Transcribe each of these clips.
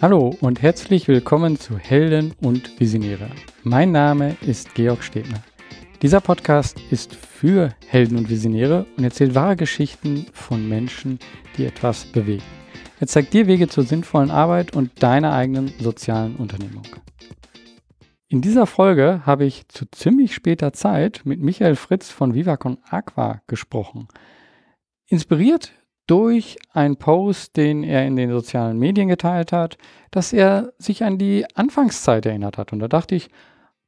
Hallo und herzlich willkommen zu Helden und Visionäre. Mein Name ist Georg Stebner. Dieser Podcast ist für Helden und Visionäre und erzählt wahre Geschichten von Menschen, die etwas bewegen. Er zeigt dir Wege zur sinnvollen Arbeit und deiner eigenen sozialen Unternehmung. In dieser Folge habe ich zu ziemlich später Zeit mit Michael Fritz von Vivacon Aqua gesprochen. Inspiriert durch einen Post, den er in den sozialen Medien geteilt hat, dass er sich an die Anfangszeit erinnert hat. Und da dachte ich,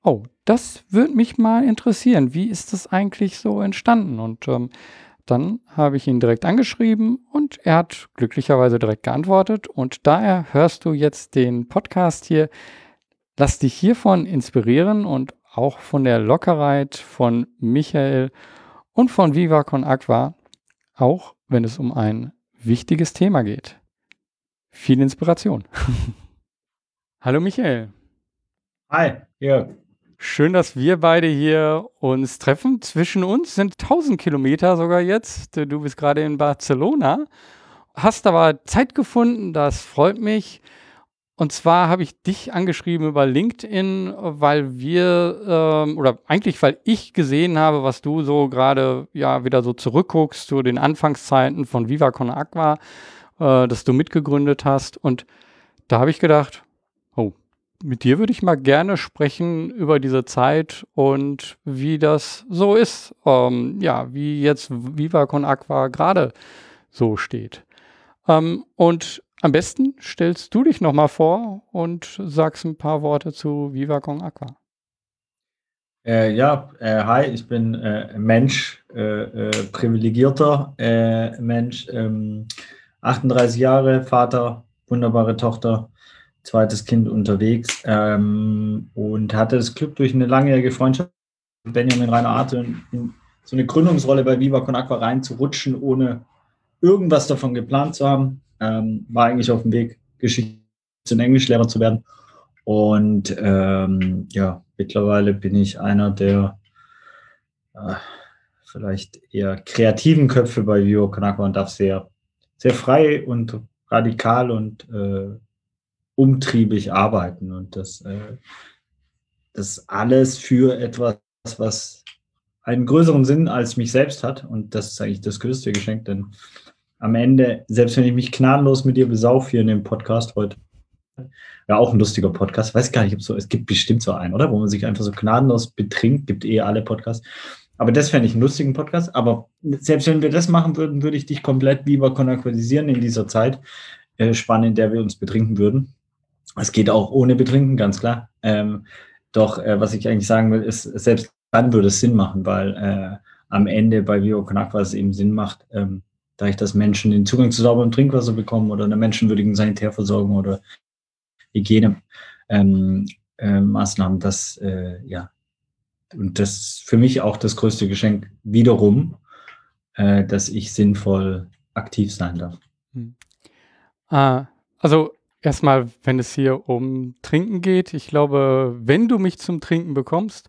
oh, das würde mich mal interessieren. Wie ist das eigentlich so entstanden? Und ähm, dann habe ich ihn direkt angeschrieben und er hat glücklicherweise direkt geantwortet. Und daher hörst du jetzt den Podcast hier. Lass dich hiervon inspirieren und auch von der Lockerheit von Michael und von Viva Con Aqua, auch wenn es um ein wichtiges Thema geht. Viel Inspiration. Hallo Michael. Hi, ja. Schön, dass wir beide hier uns treffen. Zwischen uns sind 1000 Kilometer sogar jetzt. Du bist gerade in Barcelona. Hast aber Zeit gefunden, das freut mich. Und zwar habe ich dich angeschrieben über LinkedIn, weil wir, ähm, oder eigentlich, weil ich gesehen habe, was du so gerade ja wieder so zurückguckst zu den Anfangszeiten von Viva Con Aqua, äh, dass du mitgegründet hast. Und da habe ich gedacht, oh, mit dir würde ich mal gerne sprechen über diese Zeit und wie das so ist. Ähm, ja, wie jetzt Viva Con Aqua gerade so steht. Ähm, und am besten stellst du dich nochmal vor und sagst ein paar Worte zu Viva Con Aqua. Äh, ja, äh, hi, ich bin äh, Mensch, äh, äh, privilegierter äh, Mensch, 38 ähm, Jahre, Vater, wunderbare Tochter, zweites Kind unterwegs ähm, und hatte das Glück, durch eine langjährige Freundschaft mit Benjamin Rainer Arte in, in so eine Gründungsrolle bei Viva Con Aqua reinzurutschen, ohne irgendwas davon geplant zu haben ähm, war eigentlich auf dem Weg, Geschichte und Englischlehrer zu werden. Und ähm, ja, mittlerweile bin ich einer der äh, vielleicht eher kreativen Köpfe bei Vivo Kanaka und darf sehr, sehr frei und radikal und äh, umtriebig arbeiten. Und das, äh, das alles für etwas, was einen größeren Sinn als mich selbst hat. Und das ist eigentlich das größte Geschenk, denn am Ende, selbst wenn ich mich gnadenlos mit dir besaufe hier in dem Podcast heute, ja, auch ein lustiger Podcast, weiß gar nicht, ob so, es gibt bestimmt so einen, oder? Wo man sich einfach so gnadenlos betrinkt, gibt eh alle Podcasts. Aber das fände ich einen lustigen Podcast. Aber selbst wenn wir das machen würden, würde ich dich komplett lieber konakqualisieren in dieser Zeit, äh, Spanne, in der wir uns betrinken würden. Es geht auch ohne Betrinken, ganz klar. Ähm, doch, äh, was ich eigentlich sagen will, ist, selbst dann würde es Sinn machen, weil äh, am Ende bei Vivo Konakwa es eben Sinn macht, ähm, dadurch, dass Menschen den Zugang zu sauberem Trinkwasser bekommen oder einer menschenwürdigen Sanitärversorgung oder Hygienemaßnahmen, ähm, äh, das, äh, ja, und das ist für mich auch das größte Geschenk wiederum, äh, dass ich sinnvoll aktiv sein darf. Hm. Ah, also erstmal, wenn es hier um Trinken geht, ich glaube, wenn du mich zum Trinken bekommst,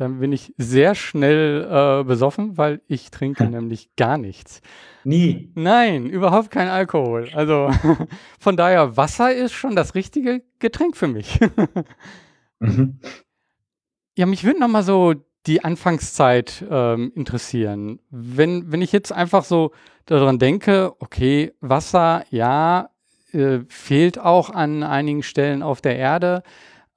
dann bin ich sehr schnell äh, besoffen, weil ich trinke nämlich gar nichts. Nie. Nein, überhaupt kein Alkohol. Also von daher, Wasser ist schon das richtige Getränk für mich. mhm. Ja, mich würde nochmal so die Anfangszeit ähm, interessieren. Wenn, wenn ich jetzt einfach so daran denke, okay, Wasser, ja, äh, fehlt auch an einigen Stellen auf der Erde.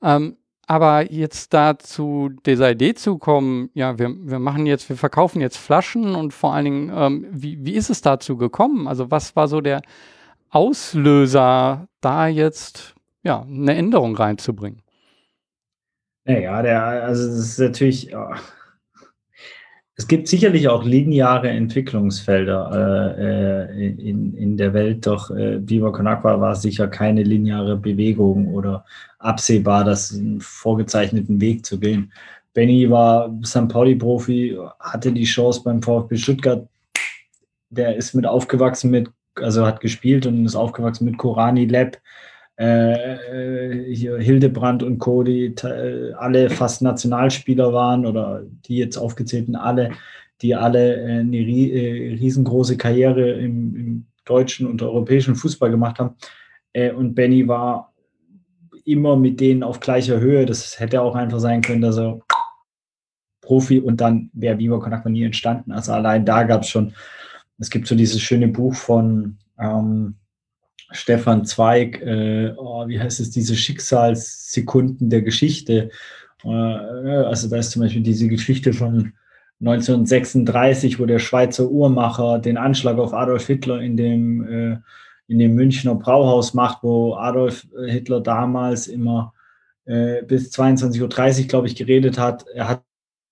Ähm, aber jetzt da zu dieser Idee zu kommen, ja, wir, wir machen jetzt, wir verkaufen jetzt Flaschen und vor allen Dingen, ähm, wie, wie ist es dazu gekommen? Also was war so der Auslöser, da jetzt ja, eine Änderung reinzubringen? Naja, der, also das ist natürlich, oh, es gibt sicherlich auch lineare Entwicklungsfelder äh, äh, in, in der Welt, doch äh, Viva Con Aqua war sicher keine lineare Bewegung oder absehbar, das einen vorgezeichneten Weg zu gehen. Benny war St. Pauli-Profi, hatte die Chance beim VfB Stuttgart. Der ist mit aufgewachsen mit, also hat gespielt und ist aufgewachsen mit Korani Lab, äh, hier Hildebrand und Co., die äh, alle fast Nationalspieler waren oder die jetzt aufgezählten alle, die alle äh, eine äh, riesengroße Karriere im, im, deutschen und europäischen Fußball gemacht haben. Äh, und Benny war immer mit denen auf gleicher Höhe. Das hätte auch einfach sein können, dass er Profi und dann wäre Viva Con Agua nie entstanden. Also allein da gab es schon, es gibt so dieses schöne Buch von ähm, Stefan Zweig, äh, oh, wie heißt es, diese Schicksalssekunden der Geschichte. Äh, also da ist zum Beispiel diese Geschichte von 1936, wo der Schweizer Uhrmacher den Anschlag auf Adolf Hitler in dem, äh, in dem Münchner Brauhaus macht, wo Adolf Hitler damals immer äh, bis 22.30 Uhr, glaube ich, geredet hat. Er hat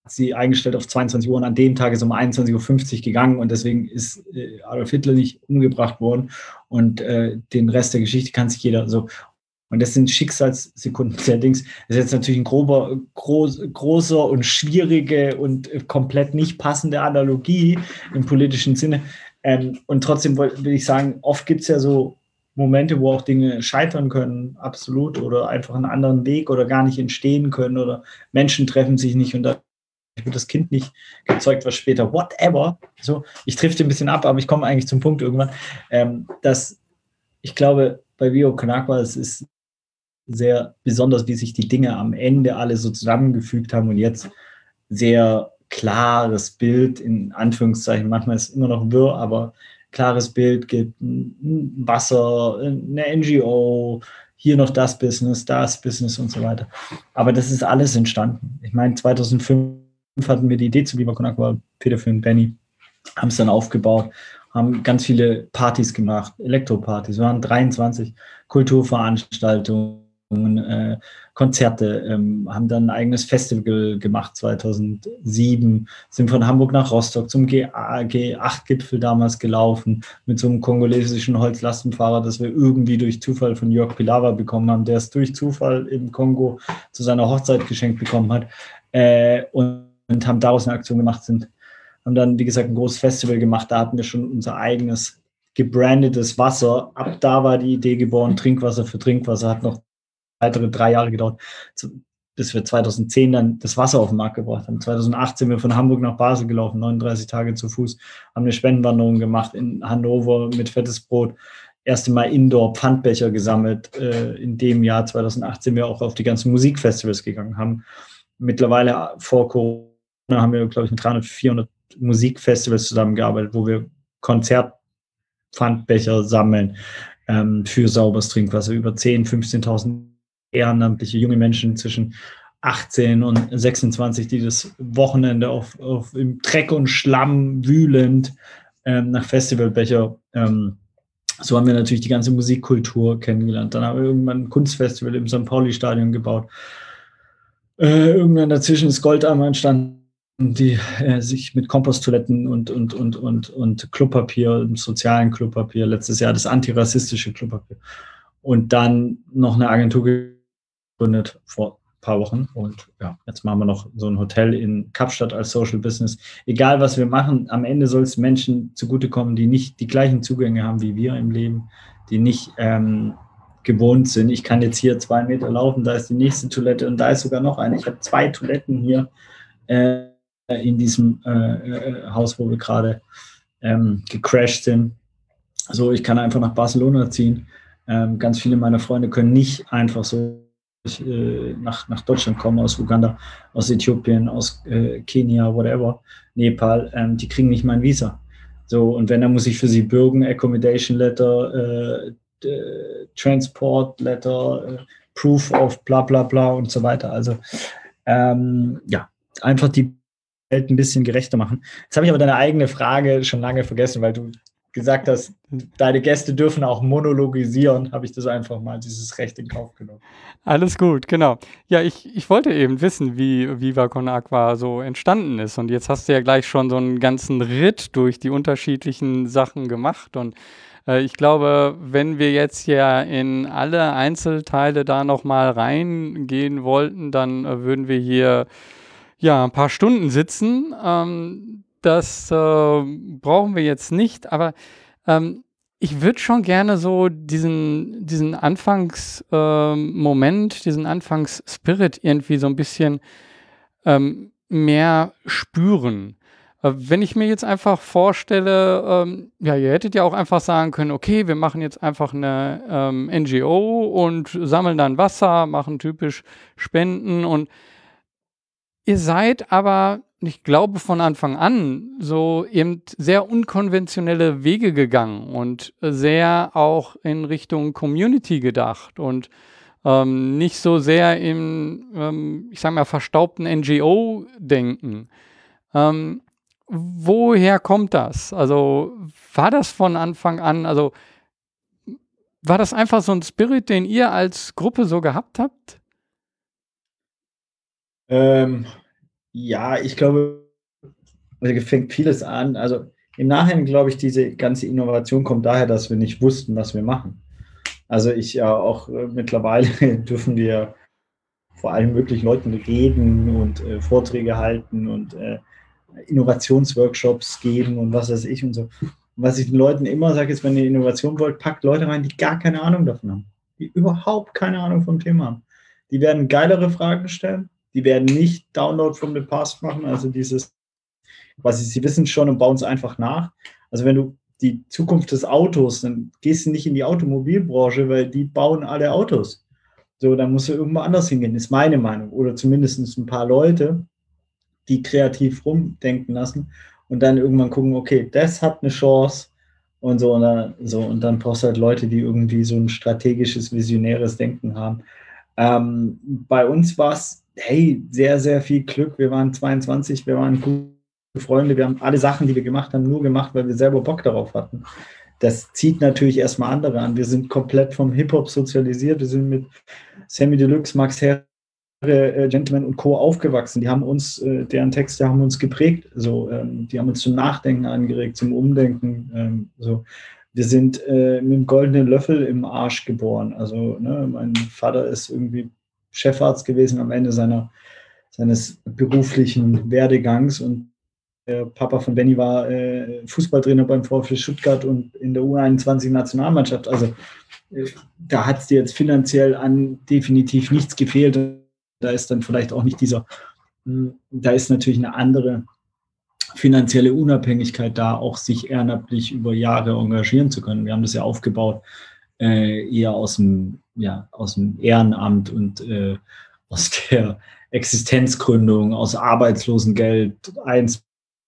sie eingestellt auf 22 Uhr und an dem Tag ist um 21.50 Uhr gegangen und deswegen ist äh, Adolf Hitler nicht umgebracht worden und äh, den Rest der Geschichte kann sich jeder so. Und das sind Schicksalssekunden allerdings. Das ist jetzt natürlich ein grober, groß, großer und schwierige und äh, komplett nicht passende Analogie im politischen Sinne. Ähm, und trotzdem will ich sagen, oft gibt es ja so Momente, wo auch Dinge scheitern können, absolut, oder einfach einen anderen Weg oder gar nicht entstehen können oder Menschen treffen sich nicht und da wird das Kind nicht gezeugt, was später, whatever. So, ich trifft ein bisschen ab, aber ich komme eigentlich zum Punkt irgendwann, ähm, dass ich glaube, bei Vio Konakwa, es ist sehr besonders, wie sich die Dinge am Ende alle so zusammengefügt haben und jetzt sehr klares Bild, in Anführungszeichen, manchmal ist es immer noch wirr, aber klares Bild gibt, Wasser, eine NGO, hier noch das Business, das Business und so weiter. Aber das ist alles entstanden. Ich meine, 2005 hatten wir die Idee zu Viva Con Aqua, Peter für und Benny, haben es dann aufgebaut, haben ganz viele Partys gemacht, Elektropartys, wir waren 23 Kulturveranstaltungen, äh, Konzerte, ähm, haben dann ein eigenes Festival gemacht 2007, sind von Hamburg nach Rostock zum G8-Gipfel damals gelaufen mit so einem kongolesischen Holzlastenfahrer, das wir irgendwie durch Zufall von Jörg Pilawa bekommen haben, der es durch Zufall im Kongo zu seiner Hochzeit geschenkt bekommen hat. Äh, und und haben daraus eine Aktion gemacht, sind, haben dann, wie gesagt, ein großes Festival gemacht. Da hatten wir schon unser eigenes gebrandetes Wasser. Ab da war die Idee geboren, Trinkwasser für Trinkwasser. Hat noch weitere drei Jahre gedauert, bis wir 2010 dann das Wasser auf den Markt gebracht haben. 2018 sind wir von Hamburg nach Basel gelaufen, 39 Tage zu Fuß, haben eine Spendenwanderung gemacht in Hannover mit fettes Brot. Erste Mal Indoor Pfandbecher gesammelt. Äh, in dem Jahr 2018 sind wir auch auf die ganzen Musikfestivals gegangen, haben mittlerweile vor Corona haben wir, glaube ich, mit 300, 400 Musikfestivals zusammengearbeitet, wo wir Konzertpfandbecher sammeln ähm, für sauberes Trinkwasser. Über 10.000, 15.000 ehrenamtliche junge Menschen zwischen 18 und 26, die das Wochenende auf, auf im Dreck und Schlamm wühlend ähm, nach Festivalbecher. Ähm, so haben wir natürlich die ganze Musikkultur kennengelernt. Dann haben wir irgendwann ein Kunstfestival im St. Pauli-Stadion gebaut. Äh, irgendwann dazwischen ist Goldammer entstanden die äh, sich mit Komposttoiletten und, und, und, und, und Klopapier, sozialen Klopapier, letztes Jahr das antirassistische Klopapier. Und dann noch eine Agentur gegründet vor ein paar Wochen. Und ja, jetzt machen wir noch so ein Hotel in Kapstadt als Social Business. Egal, was wir machen, am Ende soll es Menschen zugutekommen, die nicht die gleichen Zugänge haben wie wir im Leben, die nicht ähm, gewohnt sind. Ich kann jetzt hier zwei Meter laufen, da ist die nächste Toilette und da ist sogar noch eine. Ich habe zwei Toiletten hier. Äh, in diesem äh, äh, Haus, wo wir gerade ähm, gecrashed sind. So, ich kann einfach nach Barcelona ziehen. Ähm, ganz viele meiner Freunde können nicht einfach so äh, nach, nach Deutschland kommen, aus Uganda, aus Äthiopien, aus äh, Kenia, whatever, Nepal. Ähm, die kriegen nicht mein Visa. So, und wenn, dann muss ich für sie bürgen, Accommodation Letter, äh, Transport Letter, äh, Proof of bla bla bla und so weiter. Also ähm, ja, einfach die ein bisschen gerechter machen. Jetzt habe ich aber deine eigene Frage schon lange vergessen, weil du gesagt hast, deine Gäste dürfen auch monologisieren, habe ich das einfach mal, dieses Recht in Kauf genommen. Alles gut, genau. Ja, ich, ich wollte eben wissen, wie Viva Con Aqua so entstanden ist. Und jetzt hast du ja gleich schon so einen ganzen Ritt durch die unterschiedlichen Sachen gemacht. Und äh, ich glaube, wenn wir jetzt ja in alle Einzelteile da nochmal reingehen wollten, dann äh, würden wir hier ja, ein paar Stunden sitzen. Ähm, das äh, brauchen wir jetzt nicht, aber ähm, ich würde schon gerne so diesen, diesen Anfangsmoment, äh, diesen Anfangsspirit irgendwie so ein bisschen ähm, mehr spüren. Äh, wenn ich mir jetzt einfach vorstelle, ähm, ja, ihr hättet ja auch einfach sagen können, okay, wir machen jetzt einfach eine ähm, NGO und sammeln dann Wasser, machen typisch Spenden und ihr seid aber, ich glaube von Anfang an, so eben sehr unkonventionelle Wege gegangen und sehr auch in Richtung Community gedacht und ähm, nicht so sehr im, ähm, ich sag mal, verstaubten NGO-Denken. Ähm, woher kommt das? Also war das von Anfang an, also war das einfach so ein Spirit, den ihr als Gruppe so gehabt habt? Ähm, ja, ich glaube, also fängt vieles an. Also im Nachhinein glaube ich, diese ganze Innovation kommt daher, dass wir nicht wussten, was wir machen. Also ich ja auch äh, mittlerweile dürfen wir vor allen möglichen Leuten reden und äh, Vorträge halten und äh, Innovationsworkshops geben und was weiß ich und so. Und was ich den Leuten immer sage, ist, wenn ihr Innovation wollt, packt Leute rein, die gar keine Ahnung davon haben, die überhaupt keine Ahnung vom Thema haben. Die werden geilere Fragen stellen, die werden nicht Download from the Past machen, also dieses, quasi, sie wissen schon und bauen es einfach nach. Also wenn du die Zukunft des Autos, dann gehst du nicht in die Automobilbranche, weil die bauen alle Autos. So, dann musst du irgendwo anders hingehen, ist meine Meinung. Oder zumindest ein paar Leute, die kreativ rumdenken lassen und dann irgendwann gucken, okay, das hat eine Chance und so und dann, so und dann brauchst du halt Leute, die irgendwie so ein strategisches, visionäres Denken haben. Ähm, bei uns war es, hey, sehr, sehr viel Glück. Wir waren 22, wir waren gute Freunde, wir haben alle Sachen, die wir gemacht haben, nur gemacht, weil wir selber Bock darauf hatten. Das zieht natürlich erstmal andere an. Wir sind komplett vom Hip-Hop sozialisiert. Wir sind mit Sammy Deluxe, Max Herr, äh, Gentleman und Co. aufgewachsen. Die haben uns, äh, deren Texte haben uns geprägt. So, ähm, die haben uns zum Nachdenken angeregt, zum Umdenken. Ähm, so. Wir sind äh, mit einem goldenen Löffel im Arsch geboren. Also ne, mein Vater ist irgendwie Chefarzt gewesen am Ende seiner, seines beruflichen Werdegangs und der Papa von Benny war äh, Fußballtrainer beim VfL Stuttgart und in der U21-Nationalmannschaft. Also äh, da hat es dir jetzt finanziell an definitiv nichts gefehlt da ist dann vielleicht auch nicht dieser, hm, da ist natürlich eine andere finanzielle Unabhängigkeit da, auch sich ehrenamtlich über Jahre engagieren zu können. Wir haben das ja aufgebaut, äh, eher aus dem, ja, aus dem Ehrenamt und äh, aus der Existenzgründung, aus Arbeitslosengeld 1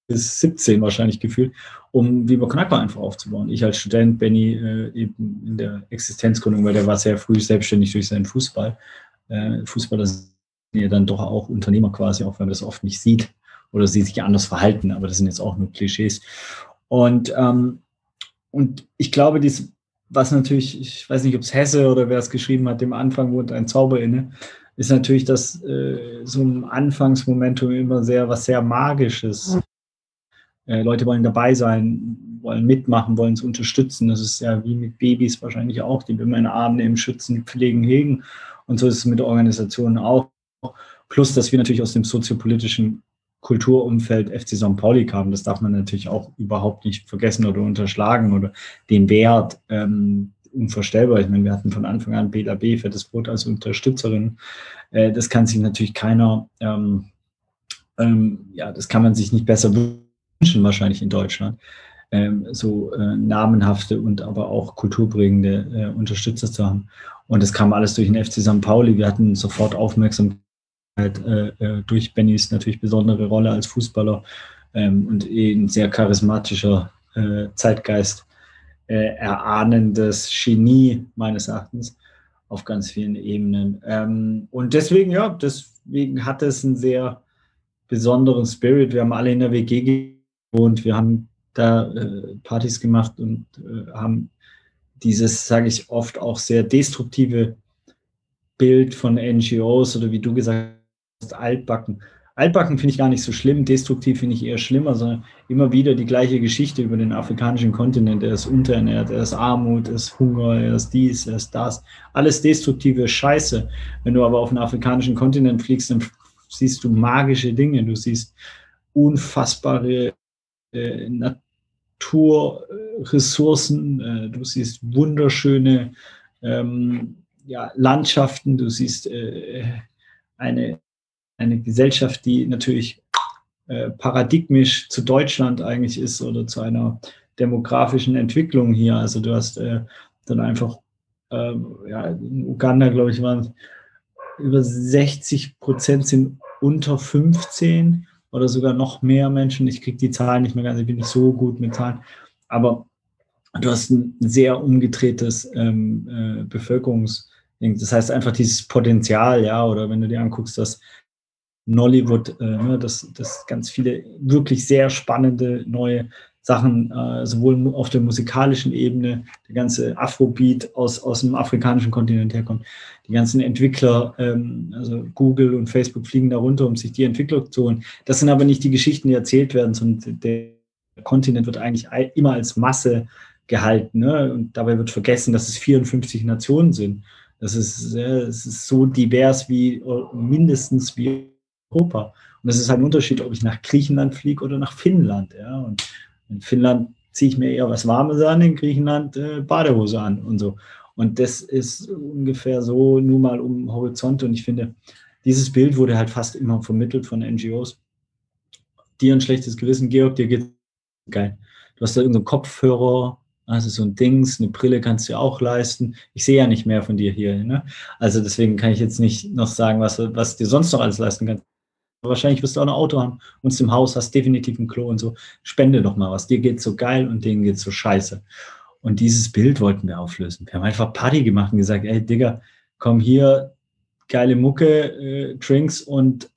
bis 17 wahrscheinlich gefühlt, um Viva Knackbar einfach aufzubauen. Ich als Student, Benny äh, eben in der Existenzgründung, weil der war sehr früh selbstständig durch seinen Fußball. Äh, Fußball ist ja dann doch auch Unternehmer quasi, auch wenn man das oft nicht sieht oder sie sich anders verhalten, aber das sind jetzt auch nur Klischees. Und, ähm, und ich glaube, dies, was natürlich, ich weiß nicht, ob es Hesse oder wer es geschrieben hat, dem Anfang wohnt ein Zauber inne, ist natürlich, dass äh, so ein Anfangsmomentum immer sehr was sehr Magisches. Äh, Leute wollen dabei sein, wollen mitmachen, wollen es unterstützen. Das ist ja wie mit Babys wahrscheinlich auch, die wir immer in Armen im Schützen, Pflegen, hegen. Und so ist es mit Organisationen auch. Plus, dass wir natürlich aus dem soziopolitischen Kulturumfeld FC St. Pauli kamen. Das darf man natürlich auch überhaupt nicht vergessen oder unterschlagen oder den Wert ähm, unvorstellbar. Ich meine, wir hatten von Anfang an BLAB für das Brot als Unterstützerin. Äh, das kann sich natürlich keiner, ähm, ähm, ja, das kann man sich nicht besser wünschen, wahrscheinlich in Deutschland. Ähm, so äh, namenhafte und aber auch kulturbringende äh, Unterstützer zu haben. Und das kam alles durch den FC St. Pauli. Wir hatten sofort Aufmerksamkeit halt, äh, äh, durch Bennys natürlich besondere Rolle als Fußballer ähm, und eh ein sehr charismatischer äh, Zeitgeist äh, erahnendes Genie meines Erachtens auf ganz vielen Ebenen. Ähm, und deswegen, ja, deswegen hat es einen sehr besonderen Spirit. Wir haben alle in der WG gewohnt, wir haben da äh, Partys gemacht und äh, haben dieses, sage ich oft, auch sehr destruktive Bild von NGOs oder wie du gesagt altbacken. Altbacken finde ich gar nicht so schlimm, destruktiv finde ich eher schlimmer, sondern immer wieder die gleiche Geschichte über den afrikanischen Kontinent. Er ist unterernährt, er ist Armut, er ist Hunger, er ist dies, er ist das. Alles destruktive Scheiße. Wenn du aber auf den afrikanischen Kontinent fliegst, dann siehst du magische Dinge. Du siehst unfassbare äh, Naturressourcen, äh, du siehst wunderschöne ähm, ja, Landschaften, du siehst äh, eine eine Gesellschaft, die natürlich äh, paradigmisch zu Deutschland eigentlich ist oder zu einer demografischen Entwicklung hier. Also du hast äh, dann einfach, äh, ja, in Uganda, glaube ich, waren über 60 Prozent sind unter 15 oder sogar noch mehr Menschen. Ich kriege die Zahlen nicht mehr ganz, ich bin nicht so gut mit Zahlen. Aber du hast ein sehr umgedrehtes ähm, äh, Bevölkerungs- das heißt einfach dieses Potenzial, ja, oder wenn du dir anguckst, dass Nollywood, äh, ne, dass, dass ganz viele wirklich sehr spannende neue Sachen, äh, sowohl auf der musikalischen Ebene, der ganze Afrobeat aus, aus dem afrikanischen Kontinent herkommt, die ganzen Entwickler, ähm, also Google und Facebook fliegen da runter, um sich die Entwickler zu holen. Das sind aber nicht die Geschichten, die erzählt werden, sondern der Kontinent wird eigentlich immer als Masse gehalten. Ne? Und dabei wird vergessen, dass es 54 Nationen sind. Das ist, es ist so divers wie mindestens wie Europa. Und das ist halt ein Unterschied, ob ich nach Griechenland fliege oder nach Finnland. Ja? Und in Finnland ziehe ich mir eher was Warmes an, in Griechenland äh, Badehose an und so. Und das ist ungefähr so nur mal um Horizont. Und ich finde, dieses Bild wurde halt fast immer vermittelt von NGOs. Dir ein schlechtes Gewissen, Georg, dir geht geil. Du hast da irgendeinen Kopfhörer, also so ein Dings, eine Brille kannst du auch leisten. Ich sehe ja nicht mehr von dir hier. Ne? Also deswegen kann ich jetzt nicht noch sagen, was, was dir sonst noch alles leisten kannst. Wahrscheinlich wirst du auch ein Auto haben und im Haus hast definitiv ein Klo und so. Spende doch mal was. Dir geht so geil und denen geht so scheiße. Und dieses Bild wollten wir auflösen. Wir haben einfach Party gemacht und gesagt, ey Digga, komm hier, geile Mucke, äh, Drinks und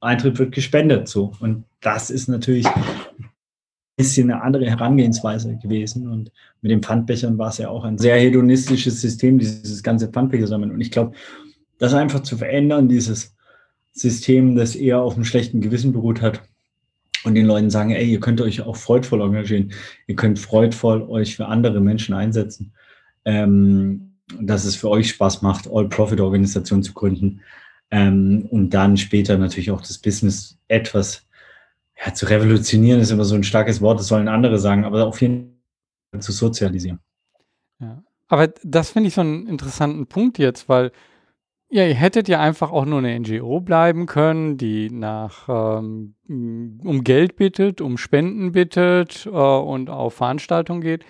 Eintritt wird gespendet. So. Und das ist natürlich ein bisschen eine andere Herangehensweise gewesen. Und mit den Pfandbechern war es ja auch ein sehr hedonistisches System, dieses ganze Pfandbecher sammeln. Und ich glaube, das einfach zu verändern, dieses System, das eher auf einem schlechten Gewissen beruht hat und den Leuten sagen, ey, ihr könnt euch auch freudvoll engagieren, ihr könnt freudvoll euch für andere Menschen einsetzen, ähm, dass es für euch Spaß macht, All-Profit-Organisationen zu gründen ähm, und dann später natürlich auch das Business etwas ja, zu revolutionieren, ist immer so ein starkes Wort, das sollen andere sagen, aber auf jeden Fall zu sozialisieren. Ja. Aber das finde ich so einen interessanten Punkt jetzt, weil ja, ihr hättet ja einfach auch nur eine NGO bleiben können, die nach ähm, um Geld bittet, um Spenden bittet äh, und auf Veranstaltungen geht.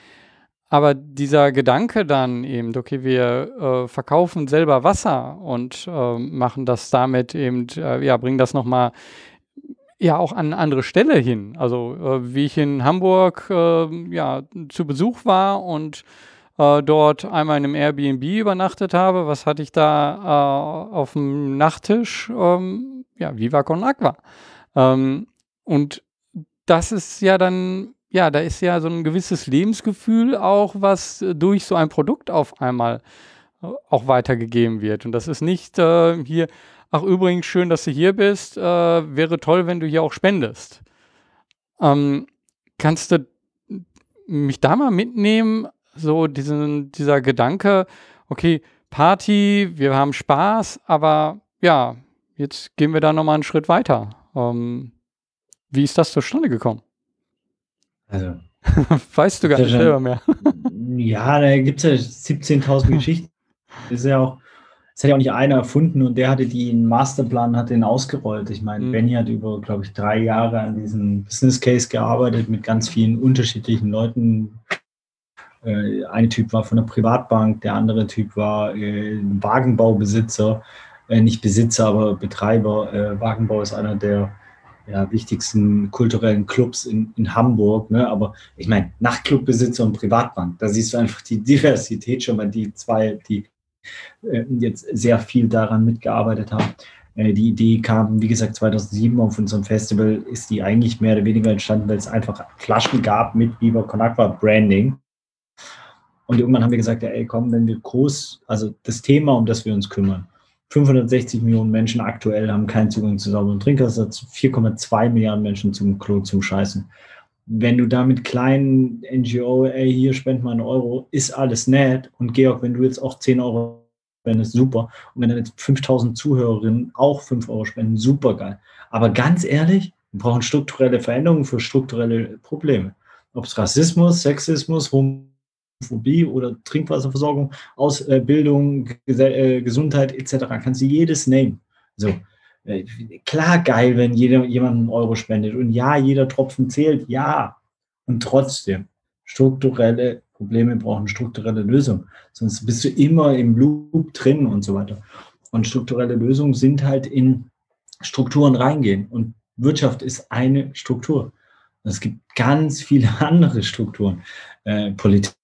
Aber dieser Gedanke dann eben, okay, wir äh, verkaufen selber Wasser und äh, machen das damit eben, äh, ja, bringen das nochmal ja auch an eine andere Stelle hin. Also äh, wie ich in Hamburg äh, ja zu Besuch war und äh, dort einmal in einem Airbnb übernachtet habe. Was hatte ich da äh, auf dem Nachttisch? Ähm, ja, Viva con Aqua. Ähm, und das ist ja dann, ja, da ist ja so ein gewisses Lebensgefühl auch, was durch so ein Produkt auf einmal äh, auch weitergegeben wird. Und das ist nicht äh, hier, ach übrigens schön, dass du hier bist, äh, wäre toll, wenn du hier auch spendest. Ähm, kannst du mich da mal mitnehmen so diesen, dieser Gedanke, okay, Party, wir haben Spaß, aber ja, jetzt gehen wir da nochmal einen Schritt weiter. Ähm, wie ist das zustande gekommen? Also. weißt du gar nicht selber mehr. ja, da gibt es ja 17.000 Geschichten. Das ist ja auch, das hat ja auch nicht einer erfunden und der hatte den Masterplan, hat den ausgerollt. Ich meine, mhm. Benny hat über, glaube ich, drei Jahre an diesem Business Case gearbeitet mit ganz vielen unterschiedlichen Leuten, äh, ein Typ war von der Privatbank, der andere Typ war äh, Wagenbaubesitzer, äh, nicht Besitzer, aber Betreiber. Äh, Wagenbau ist einer der ja, wichtigsten kulturellen Clubs in, in Hamburg. Ne? Aber ich meine, Nachtclubbesitzer und Privatbank, da siehst du einfach die Diversität schon mal, die zwei, die äh, jetzt sehr viel daran mitgearbeitet haben. Äh, die Idee kam, wie gesagt, 2007 auf unserem Festival, ist die eigentlich mehr oder weniger entstanden, weil es einfach Flaschen gab mit Viva Con Aqua Branding. Und irgendwann haben wir gesagt, ey, komm, wenn wir groß, also das Thema, um das wir uns kümmern, 560 Millionen Menschen aktuell haben keinen Zugang zu sauberem Trinkwasser, 4,2 Milliarden Menschen zum Klo, zum Scheißen. Wenn du da mit kleinen NGO, ey, hier spend mal einen Euro, ist alles nett. Und Georg, wenn du jetzt auch 10 Euro spendest, super. Und wenn dann jetzt 5000 Zuhörerinnen auch 5 Euro spenden, super geil. Aber ganz ehrlich, wir brauchen strukturelle Veränderungen für strukturelle Probleme. Ob es Rassismus, Sexismus, Homo Phobie oder Trinkwasserversorgung, Ausbildung, äh, Gesundheit etc. Kannst du jedes nehmen. So. Äh, klar geil, wenn jeder, jemand einen Euro spendet. Und ja, jeder Tropfen zählt, ja. Und trotzdem, strukturelle Probleme brauchen strukturelle Lösungen. Sonst bist du immer im Loop drin und so weiter. Und strukturelle Lösungen sind halt in Strukturen reingehen. Und Wirtschaft ist eine Struktur. Es gibt ganz viele andere Strukturen, äh, Politik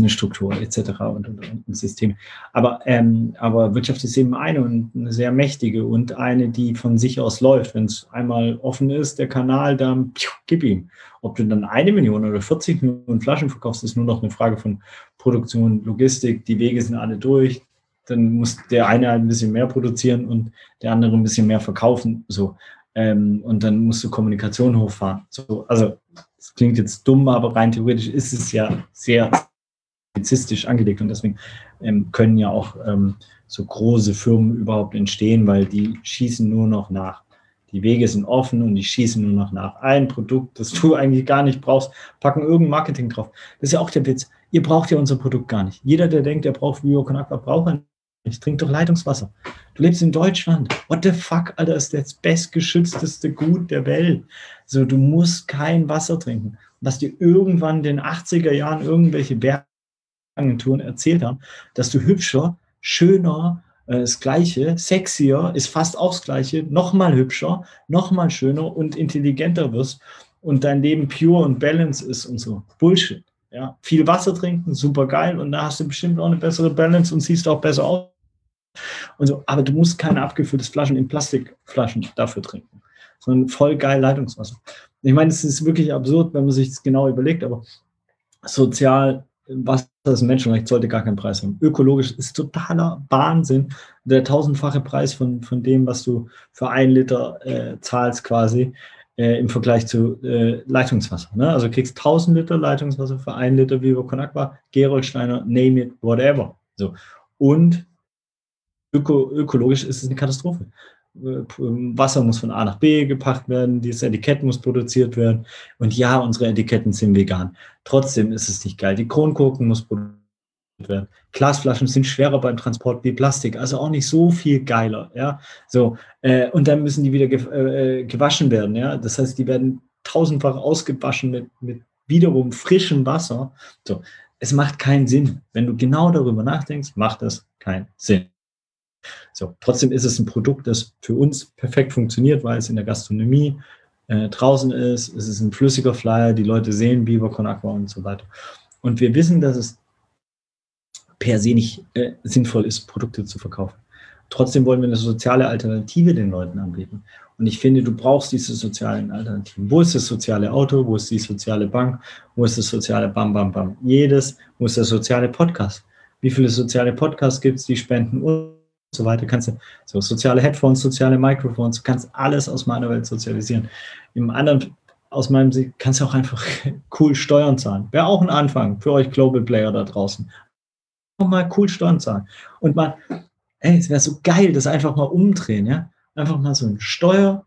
eine Struktur etc. und, und, und Systeme. Aber, ähm, aber Wirtschaft ist eben eine und eine sehr mächtige und eine, die von sich aus läuft. Wenn es einmal offen ist, der Kanal, dann piu, gib ihm. Ob du dann eine Million oder 40 Millionen Flaschen verkaufst, ist nur noch eine Frage von Produktion, Logistik. Die Wege sind alle durch. Dann muss der eine halt ein bisschen mehr produzieren und der andere ein bisschen mehr verkaufen. So. Ähm, und dann musst du Kommunikation hochfahren. So, also, das klingt jetzt dumm, aber rein theoretisch ist es ja sehr publizistisch angelegt und deswegen ähm, können ja auch ähm, so große Firmen überhaupt entstehen, weil die schießen nur noch nach. Die Wege sind offen und die schießen nur noch nach. Ein Produkt, das du eigentlich gar nicht brauchst, packen irgendein Marketing drauf. Das ist ja auch der Witz. Ihr braucht ja unser Produkt gar nicht. Jeder, der denkt, er braucht Bio Aqua, braucht er nicht. Trink doch Leitungswasser. Du lebst in Deutschland. What the fuck, Alter, ist das bestgeschützteste Gut der Welt. So, du musst kein Wasser trinken. Was dir irgendwann in den 80er Jahren irgendwelche Berge Agenturen erzählt haben, dass du hübscher, schöner, äh, das Gleiche, sexier ist fast auch das Gleiche, nochmal hübscher, nochmal schöner und intelligenter wirst und dein Leben pure und balance ist und so. Bullshit. Ja, viel Wasser trinken, super geil und da hast du bestimmt auch eine bessere Balance und siehst auch besser aus. Und so, aber du musst keine abgefülltes Flaschen in Plastikflaschen dafür trinken, sondern voll geil Leitungswasser. Ich meine, es ist wirklich absurd, wenn man sich das genau überlegt, aber sozial Wasser ein Menschenrecht, sollte gar keinen Preis haben. Ökologisch ist totaler Wahnsinn. Der tausendfache Preis von, von dem, was du für ein Liter äh, zahlst, quasi äh, im Vergleich zu äh, Leitungswasser. Ne? Also kriegst 1000 Liter Leitungswasser für ein Liter Vivo Con Agua, Gerolsteiner, name it, whatever. So. Und öko ökologisch ist es eine Katastrophe. Wasser muss von A nach B gebracht werden, dieses Etikett muss produziert werden. Und ja, unsere Etiketten sind vegan. Trotzdem ist es nicht geil. Die Kronkorken muss produziert werden. Glasflaschen sind schwerer beim Transport wie Plastik, also auch nicht so viel geiler. Ja, so äh, und dann müssen die wieder ge äh, gewaschen werden. Ja, das heißt, die werden tausendfach ausgewaschen mit, mit wiederum frischem Wasser. So, es macht keinen Sinn. Wenn du genau darüber nachdenkst, macht es keinen Sinn. So, trotzdem ist es ein Produkt, das für uns perfekt funktioniert, weil es in der Gastronomie äh, draußen ist. Es ist ein flüssiger Flyer, die Leute sehen Biber Con Aqua und so weiter. Und wir wissen, dass es per se nicht äh, sinnvoll ist, Produkte zu verkaufen. Trotzdem wollen wir eine soziale Alternative den Leuten anbieten. Und ich finde, du brauchst diese sozialen Alternativen. Wo ist das soziale Auto? Wo ist die soziale Bank? Wo ist das soziale Bam Bam Bam? Jedes. Wo ist der soziale Podcast? Wie viele soziale Podcasts gibt es, die spenden? So weiter. Kannst du so soziale Headphones, soziale Microphones, du kannst alles aus meiner Welt sozialisieren. Im anderen, aus meinem Sicht, kannst du auch einfach cool Steuern zahlen. Wäre auch ein Anfang für euch Global Player da draußen. Mal cool Steuern zahlen. Und mal, ey, es wäre so geil, das einfach mal umdrehen, ja. Einfach mal so ein Steuer,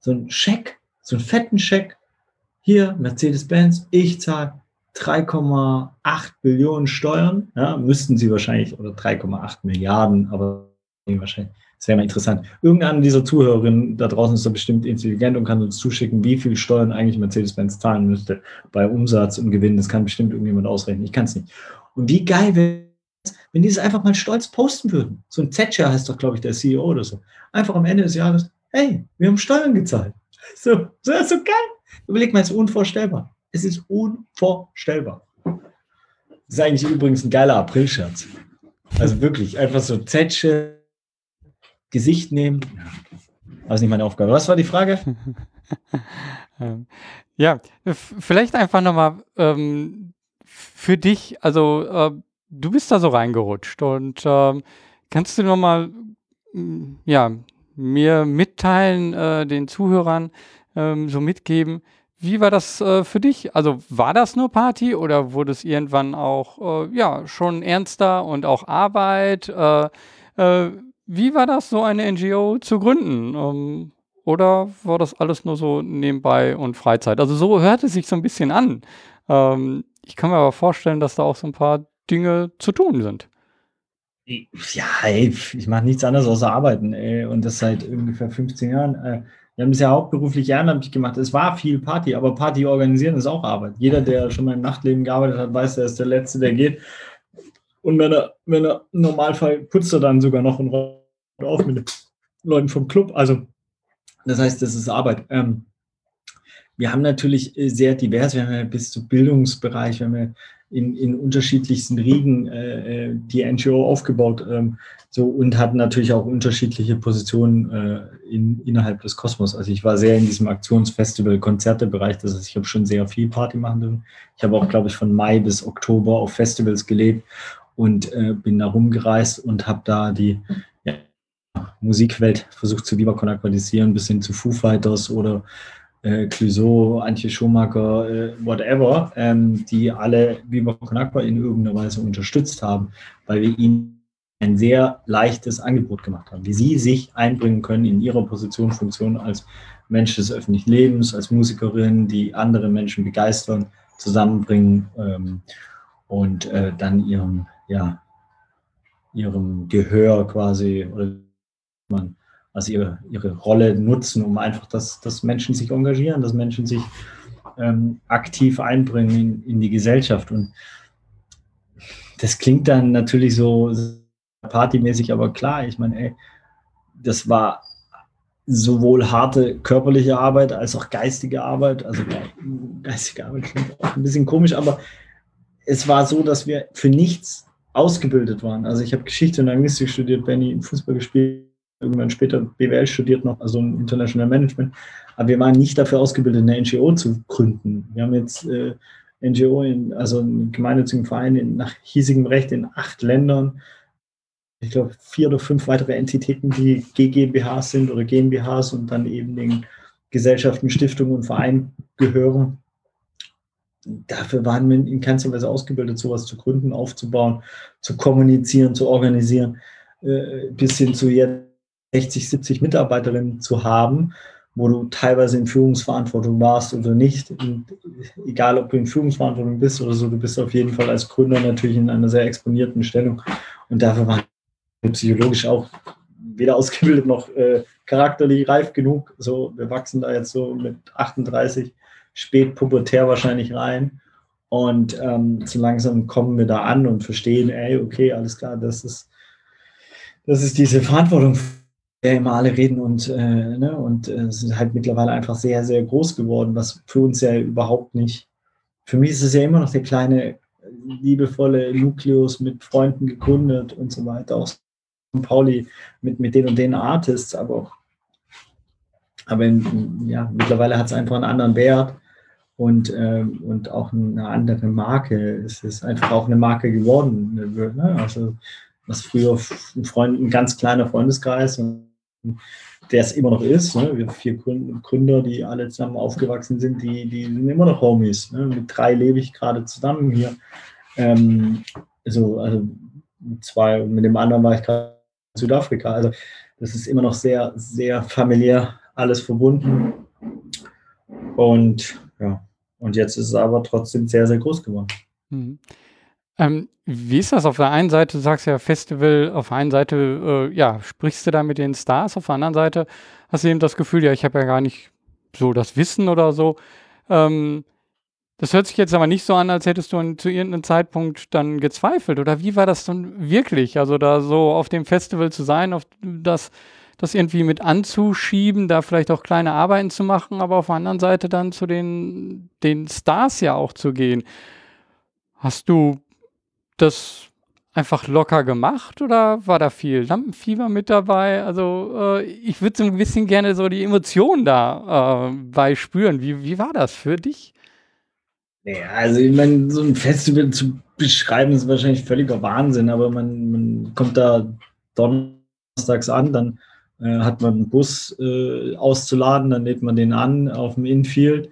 so ein Scheck, so einen fetten Scheck. Hier, Mercedes-Benz, ich zahle 3,8 Billionen Steuern, ja, müssten sie wahrscheinlich, oder 3,8 Milliarden, aber wahrscheinlich. Das wäre mal interessant. Irgendeine dieser Zuhörerinnen da draußen ist doch bestimmt intelligent und kann uns zuschicken, wie viel Steuern eigentlich Mercedes-Benz zahlen müsste bei Umsatz und Gewinn. Das kann bestimmt irgendjemand ausrechnen. Ich kann es nicht. Und wie geil wäre es, wenn die das einfach mal stolz posten würden. So ein Thatcher heißt doch, glaube ich, der CEO oder so. Einfach am Ende des Jahres, hey, wir haben Steuern gezahlt. So, so, so geil. Überleg mal, es ist unvorstellbar. Es ist unvorstellbar. Das ist eigentlich übrigens ein geiler Aprilscherz. Also wirklich, einfach so Zetsche, Gesicht nehmen. Das ist nicht meine Aufgabe. Was war die Frage? Ähm, ja, vielleicht einfach nochmal ähm, für dich, also äh, du bist da so reingerutscht und äh, kannst du nochmal mm, ja, mir mitteilen, äh, den Zuhörern ähm, so mitgeben, wie war das äh, für dich? Also war das nur Party oder wurde es irgendwann auch äh, ja schon ernster und auch Arbeit? Äh, äh wie war das, so eine NGO zu gründen? Ähm, oder war das alles nur so nebenbei und Freizeit? Also so hört es sich so ein bisschen an. Ähm, ich kann mir aber vorstellen, dass da auch so ein paar Dinge zu tun sind. Ja, ey, ich mache nichts anderes außer arbeiten, ey, und das seit ungefähr 15 Jahren. Äh, wir haben es ja hauptberuflich ehrenamtlich gemacht. Es war viel Party, aber Party organisieren ist auch Arbeit. Jeder, der schon mal im Nachtleben gearbeitet hat, weiß, er ist der Letzte, der geht. Und wenn er, wenn er im Normalfall putzt er dann sogar noch und räumt auf mit den Leuten vom Club. Also, das heißt, das ist Arbeit. Ähm, wir haben natürlich sehr divers, wir haben ja bis zum Bildungsbereich, wir haben ja in, in unterschiedlichsten Riegen äh, äh die NGO aufgebaut ähm, so, und hatten natürlich auch unterschiedliche Positionen äh, in, innerhalb des Kosmos. Also ich war sehr in diesem Aktionsfestival-Konzerte-Bereich, das heißt, ich habe schon sehr viel Party machen dürfen. Ich habe auch, glaube ich, von Mai bis Oktober auf Festivals gelebt und äh, bin da rumgereist und habe da die Musikwelt versucht zu liberkonaktualisieren, bis hin zu Foo Fighters oder äh, Clouseau, Antje Schumacher, äh, whatever, ähm, die alle Con Agua in irgendeiner Weise unterstützt haben, weil wir ihnen ein sehr leichtes Angebot gemacht haben, wie sie sich einbringen können in ihrer Position, Funktion als Mensch des öffentlichen Lebens, als Musikerin, die andere Menschen begeistern, zusammenbringen ähm, und äh, dann ihrem, ja, ihrem Gehör quasi oder man also ihre, ihre Rolle nutzen, um einfach, dass, dass Menschen sich engagieren, dass Menschen sich ähm, aktiv einbringen in, in die Gesellschaft. Und das klingt dann natürlich so partymäßig, aber klar, ich meine, ey, das war sowohl harte körperliche Arbeit als auch geistige Arbeit. Also geistige Arbeit klingt auch ein bisschen komisch, aber es war so, dass wir für nichts ausgebildet waren. Also ich habe Geschichte und Anglistik studiert, Benny Fußball gespielt irgendwann später BWL studiert noch, also International Management. Aber wir waren nicht dafür ausgebildet, eine NGO zu gründen. Wir haben jetzt äh, NGO, in, also einen gemeinnützigen Verein in, nach hiesigem Recht in acht Ländern. Ich glaube, vier oder fünf weitere Entitäten, die GmbHs sind oder GmbHs und dann eben den Gesellschaften, Stiftungen und Vereinen gehören. Dafür waren wir in keinster Weise ausgebildet, sowas zu gründen, aufzubauen, zu kommunizieren, zu organisieren, äh, bis hin zu jetzt 60, 70 Mitarbeiterinnen zu haben, wo du teilweise in Führungsverantwortung warst oder nicht. Und egal, ob du in Führungsverantwortung bist oder so, du bist auf jeden Fall als Gründer natürlich in einer sehr exponierten Stellung. Und dafür waren wir psychologisch auch weder ausgebildet noch äh, charakterlich reif genug. So, wir wachsen da jetzt so mit 38 spät pubertär wahrscheinlich rein. Und ähm, so langsam kommen wir da an und verstehen, ey, okay, alles klar, das ist, das ist diese Verantwortung der immer alle reden und, äh, ne, und äh, sind halt mittlerweile einfach sehr, sehr groß geworden, was für uns ja überhaupt nicht. Für mich ist es ja immer noch der kleine, liebevolle Nukleus mit Freunden gegründet und so weiter. Auch Pauli mit, mit den und den Artists, aber auch, aber in, ja, mittlerweile hat es einfach einen anderen Wert und, äh, und auch eine andere Marke. Es ist einfach auch eine Marke geworden. Ne? Also, was früher ein, Freund, ein ganz kleiner Freundeskreis und der es immer noch ist. Ne? Wir haben vier Gründer, die alle zusammen aufgewachsen sind, die, die sind immer noch Homies. Ne? Mit drei lebe ich gerade zusammen hier. Ähm, also, also zwei und mit dem anderen war ich gerade in Südafrika. Also das ist immer noch sehr, sehr familiär alles verbunden. Und ja, und jetzt ist es aber trotzdem sehr, sehr groß geworden. Mhm. Ähm, wie ist das auf der einen Seite? Du sagst ja Festival, auf der einen Seite, äh, ja, sprichst du da mit den Stars, auf der anderen Seite hast du eben das Gefühl, ja, ich habe ja gar nicht so das Wissen oder so. Ähm, das hört sich jetzt aber nicht so an, als hättest du zu irgendeinem Zeitpunkt dann gezweifelt. Oder wie war das dann wirklich? Also da so auf dem Festival zu sein, auf das, das irgendwie mit anzuschieben, da vielleicht auch kleine Arbeiten zu machen, aber auf der anderen Seite dann zu den, den Stars ja auch zu gehen. Hast du das einfach locker gemacht oder war da viel Lampenfieber mit dabei? Also äh, ich würde so ein bisschen gerne so die Emotionen da äh, bei spüren. Wie, wie war das für dich? Ja, also ich meine, so ein Festival zu beschreiben ist wahrscheinlich völliger Wahnsinn, aber man, man kommt da donnerstags an, dann äh, hat man einen Bus äh, auszuladen, dann lädt man den an auf dem Infield,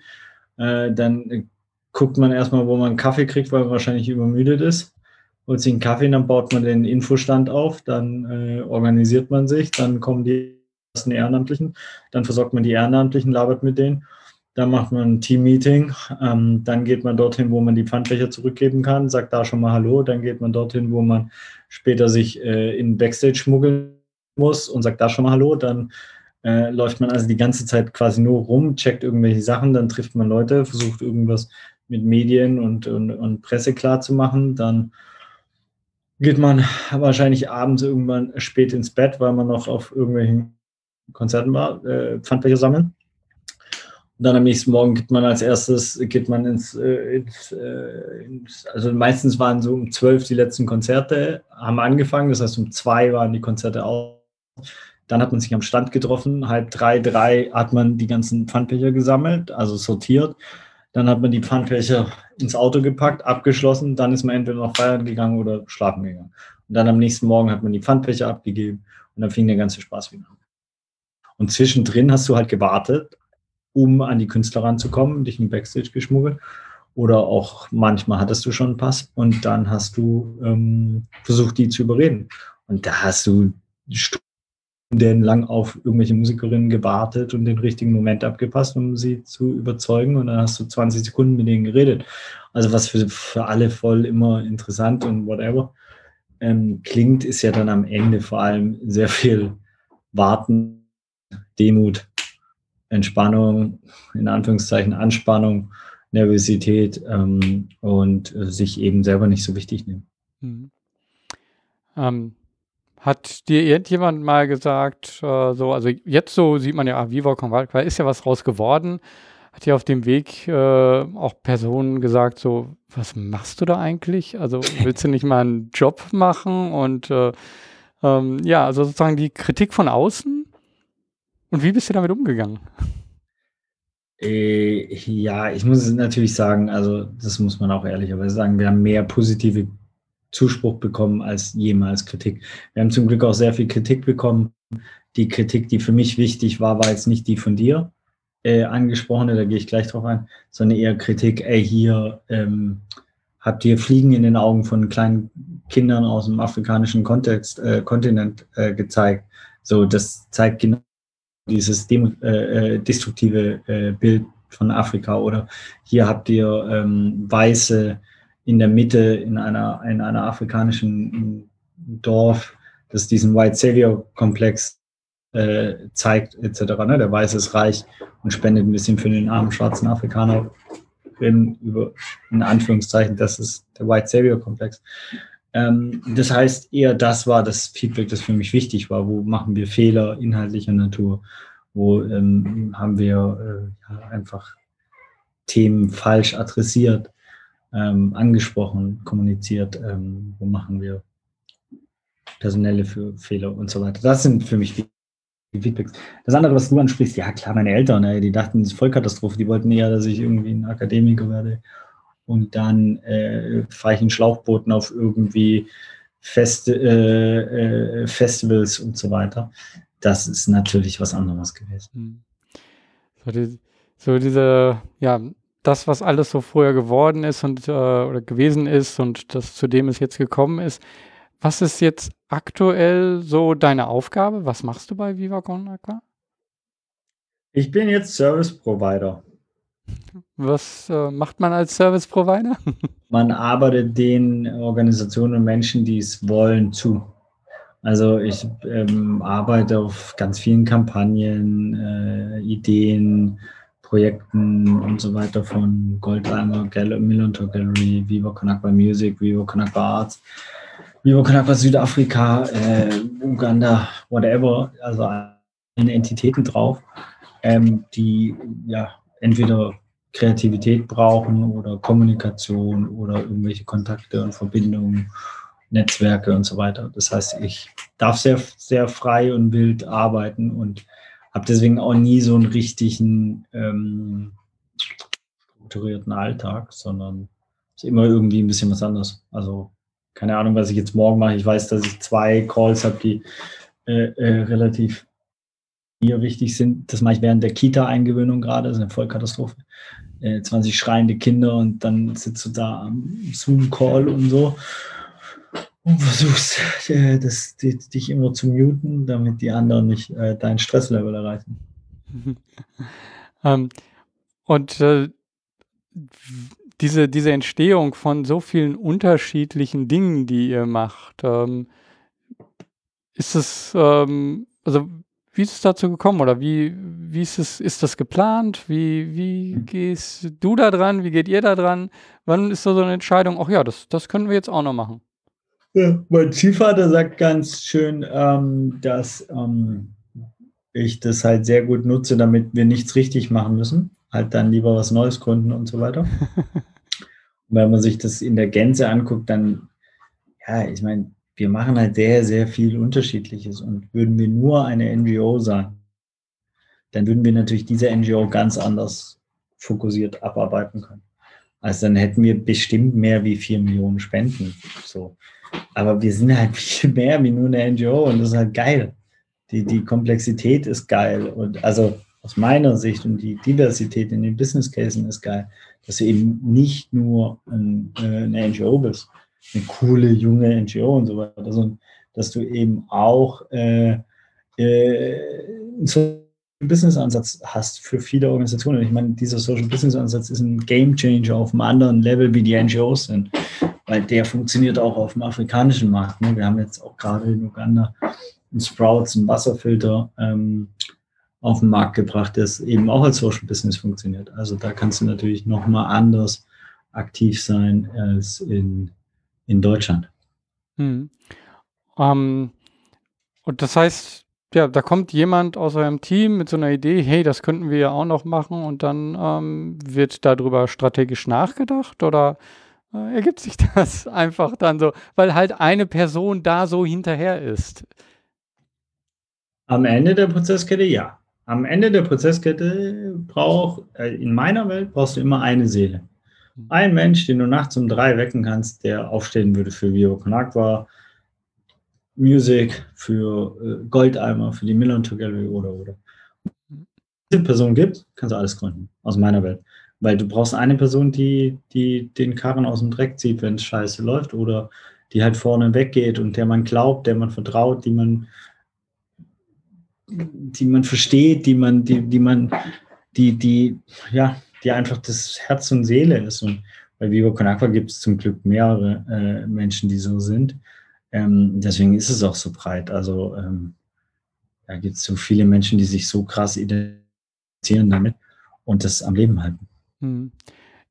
äh, dann guckt man erstmal, wo man Kaffee kriegt, weil man wahrscheinlich übermüdet ist holt sich einen Kaffee, dann baut man den Infostand auf, dann äh, organisiert man sich, dann kommen die ersten Ehrenamtlichen, dann versorgt man die Ehrenamtlichen, labert mit denen. Dann macht man ein Team-Meeting, ähm, dann geht man dorthin, wo man die Pfandbecher zurückgeben kann, sagt da schon mal Hallo, dann geht man dorthin, wo man später sich äh, in Backstage schmuggeln muss und sagt da schon mal Hallo, dann äh, läuft man also die ganze Zeit quasi nur rum, checkt irgendwelche Sachen, dann trifft man Leute, versucht irgendwas mit Medien und, und, und Presse klar zu machen, dann geht man wahrscheinlich abends irgendwann spät ins Bett, weil man noch auf irgendwelchen Konzerten war, äh, Pfandbecher sammeln. Und dann am nächsten Morgen geht man als erstes, geht man ins, äh, ins, äh, ins, also meistens waren so um zwölf die letzten Konzerte, haben angefangen, das heißt um zwei waren die Konzerte auch. Dann hat man sich am Stand getroffen, halb drei, drei hat man die ganzen Pfandbecher gesammelt, also sortiert. Dann hat man die Pfandbecher ins Auto gepackt, abgeschlossen, dann ist man entweder noch feiern gegangen oder schlafen gegangen. Und dann am nächsten Morgen hat man die Pfandbecher abgegeben und dann fing der ganze Spaß wieder an. Und zwischendrin hast du halt gewartet um an die Künstler ranzukommen, dich in Backstage geschmuggelt. Oder auch manchmal hattest du schon einen Pass und dann hast du ähm, versucht, die zu überreden. Und da hast du stundenlang auf irgendwelche Musikerinnen gewartet und den richtigen Moment abgepasst, um sie zu überzeugen. Und dann hast du 20 Sekunden mit denen geredet. Also was für, für alle voll immer interessant und whatever ähm, klingt, ist ja dann am Ende vor allem sehr viel Warten, Demut Entspannung, in Anführungszeichen Anspannung, Nervosität ähm, und äh, sich eben selber nicht so wichtig nehmen. Mhm. Ähm, hat dir irgendjemand mal gesagt, äh, so, also jetzt so sieht man ja, ah, Viva Con Valka, ist ja was raus geworden. Hat dir auf dem Weg äh, auch Personen gesagt, so, was machst du da eigentlich? Also willst du nicht mal einen Job machen? Und äh, ähm, ja, also sozusagen die Kritik von außen und wie bist du damit umgegangen? Äh, ja, ich muss natürlich sagen, also das muss man auch ehrlicherweise sagen, wir haben mehr positive Zuspruch bekommen als jemals Kritik. Wir haben zum Glück auch sehr viel Kritik bekommen. Die Kritik, die für mich wichtig war, war jetzt nicht die von dir äh, angesprochene, da gehe ich gleich drauf ein, sondern eher Kritik, ey, hier ähm, habt ihr Fliegen in den Augen von kleinen Kindern aus dem afrikanischen Kontext, äh, Kontinent äh, gezeigt. So, das zeigt genau dieses dem, äh, äh, destruktive äh, Bild von Afrika oder hier habt ihr ähm, Weiße in der Mitte in einer, in einer afrikanischen Dorf, das diesen White Savior Komplex äh, zeigt, etc. Ne? Der Weiße ist reich und spendet ein bisschen für den armen schwarzen Afrikaner. Über, in Anführungszeichen, das ist der White Savior Komplex. Ähm, das heißt, eher das war das Feedback, das für mich wichtig war. Wo machen wir Fehler inhaltlicher Natur? Wo ähm, haben wir äh, einfach Themen falsch adressiert, ähm, angesprochen, kommuniziert? Ähm, wo machen wir personelle Fehler und so weiter? Das sind für mich die Feedbacks. Das andere, was du ansprichst, ja klar, meine Eltern, ey, die dachten, das ist Vollkatastrophe. Die wollten eher, dass ich irgendwie ein Akademiker werde und dann äh, fahre ich in Schlauchbooten auf irgendwie Fest, äh, äh, Festivals und so weiter. Das ist natürlich was anderes gewesen. Hm. So, die, so diese, ja, das, was alles so vorher geworden ist und äh, oder gewesen ist und das zu dem es jetzt gekommen ist. Was ist jetzt aktuell so deine Aufgabe? Was machst du bei Viva Con Aqua? Ich bin jetzt Service Provider. Was äh, macht man als Service Provider? man arbeitet den Organisationen und Menschen, die es wollen, zu. Also ich ähm, arbeite auf ganz vielen Kampagnen, äh, Ideen, Projekten und so weiter von Goldeimer, Gal Millantor Gallery, Viva Conakwa Music, Viva Conakwa Arts, Viva Conakwa Südafrika, äh, Uganda, whatever, also eine Entitäten drauf, ähm, die ja entweder Kreativität brauchen oder Kommunikation oder irgendwelche Kontakte und Verbindungen, Netzwerke und so weiter. Das heißt, ich darf sehr, sehr frei und wild arbeiten und habe deswegen auch nie so einen richtigen ähm, strukturierten Alltag, sondern ist immer irgendwie ein bisschen was anderes. Also keine Ahnung, was ich jetzt morgen mache. Ich weiß, dass ich zwei Calls habe, die äh, äh, relativ mir wichtig sind. Das mache ich während der Kita-Eingewöhnung gerade, das ist eine Vollkatastrophe. Äh, 20 schreiende Kinder und dann sitzt du da am Zoom-Call und so und versuchst, äh, das, die, dich immer zu muten, damit die anderen nicht äh, dein Stresslevel erreichen. ähm, Und äh, diese, diese Entstehung von so vielen unterschiedlichen Dingen, die ihr macht, ähm, ist es, ähm, also wie ist es dazu gekommen oder wie, wie ist es, ist das geplant? Wie, wie gehst du da dran? Wie geht ihr da dran? Wann ist da so eine Entscheidung? Ach ja, das, das können wir jetzt auch noch machen. Ja, mein Ziehvater sagt ganz schön, ähm, dass ähm, ich das halt sehr gut nutze, damit wir nichts richtig machen müssen. Halt dann lieber was Neues gründen und so weiter. und wenn man sich das in der Gänze anguckt, dann, ja, ich meine, wir machen halt sehr, sehr viel Unterschiedliches. Und würden wir nur eine NGO sein, dann würden wir natürlich diese NGO ganz anders fokussiert abarbeiten können. Also dann hätten wir bestimmt mehr wie vier Millionen Spenden. So. Aber wir sind halt viel mehr wie nur eine NGO und das ist halt geil. Die, die Komplexität ist geil. Und also aus meiner Sicht und die Diversität in den Business Cases ist geil, dass du eben nicht nur ein, äh, eine NGO bist, eine coole junge NGO und so weiter, sondern dass du eben auch äh, äh, einen Business-Ansatz hast für viele Organisationen. Ich meine, dieser Social Business-Ansatz ist ein Game Changer auf einem anderen Level, wie die NGOs sind, weil der funktioniert auch auf dem afrikanischen Markt. Ne? Wir haben jetzt auch gerade in Uganda einen Sprouts, einen Wasserfilter ähm, auf den Markt gebracht, das eben auch als Social Business funktioniert. Also da kannst du natürlich nochmal anders aktiv sein als in in Deutschland. Hm. Ähm, und das heißt, ja, da kommt jemand aus eurem Team mit so einer Idee, hey, das könnten wir ja auch noch machen und dann ähm, wird darüber strategisch nachgedacht oder äh, ergibt sich das einfach dann so, weil halt eine Person da so hinterher ist? Am Ende der Prozesskette ja. Am Ende der Prozesskette braucht, äh, in meiner Welt brauchst du immer eine Seele. Ein Mensch, den du nachts um drei wecken kannst, der aufstehen würde für Vivo Conagua, Music, für äh, Goldeimer, für die Milan Gallery oder oder. Diese Person gibt, kannst du alles gründen, aus meiner Welt. Weil du brauchst eine Person, die, die den Karren aus dem Dreck zieht, wenn es scheiße läuft, oder die halt vorne weggeht und der man glaubt, der man vertraut, die man, die man versteht, die man, die, die man, die, die, ja, die einfach das Herz und Seele ist. Und bei Vivo Con Aqua gibt es zum Glück mehrere äh, Menschen, die so sind. Ähm, deswegen ist es auch so breit. Also ähm, da gibt es so viele Menschen, die sich so krass identifizieren damit und das am Leben halten. Hm.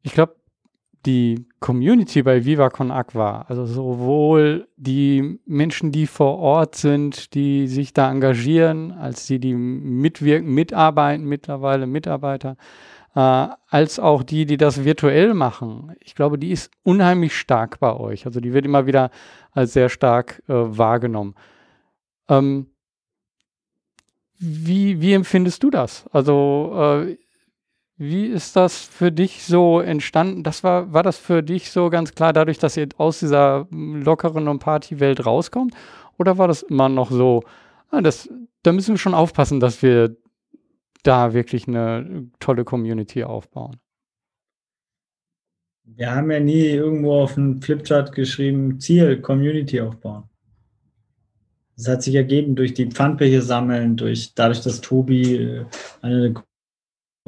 Ich glaube, die Community bei Viva Con Aqua, also sowohl die Menschen, die vor Ort sind, die sich da engagieren, als die, die mitwirken, mitarbeiten mittlerweile, Mitarbeiter, äh, als auch die, die das virtuell machen. Ich glaube, die ist unheimlich stark bei euch. Also die wird immer wieder als sehr stark äh, wahrgenommen. Ähm, wie, wie empfindest du das? Also äh, wie ist das für dich so entstanden? Das war, war das für dich so ganz klar dadurch, dass ihr aus dieser lockeren und Partywelt rauskommt? Oder war das immer noch so, ah, das, da müssen wir schon aufpassen, dass wir da wirklich eine tolle Community aufbauen. Wir haben ja nie irgendwo auf einem Flipchart geschrieben, Ziel, Community aufbauen. Das hat sich ergeben durch die Pfandbecher sammeln, durch, dadurch, dass Tobi äh, eine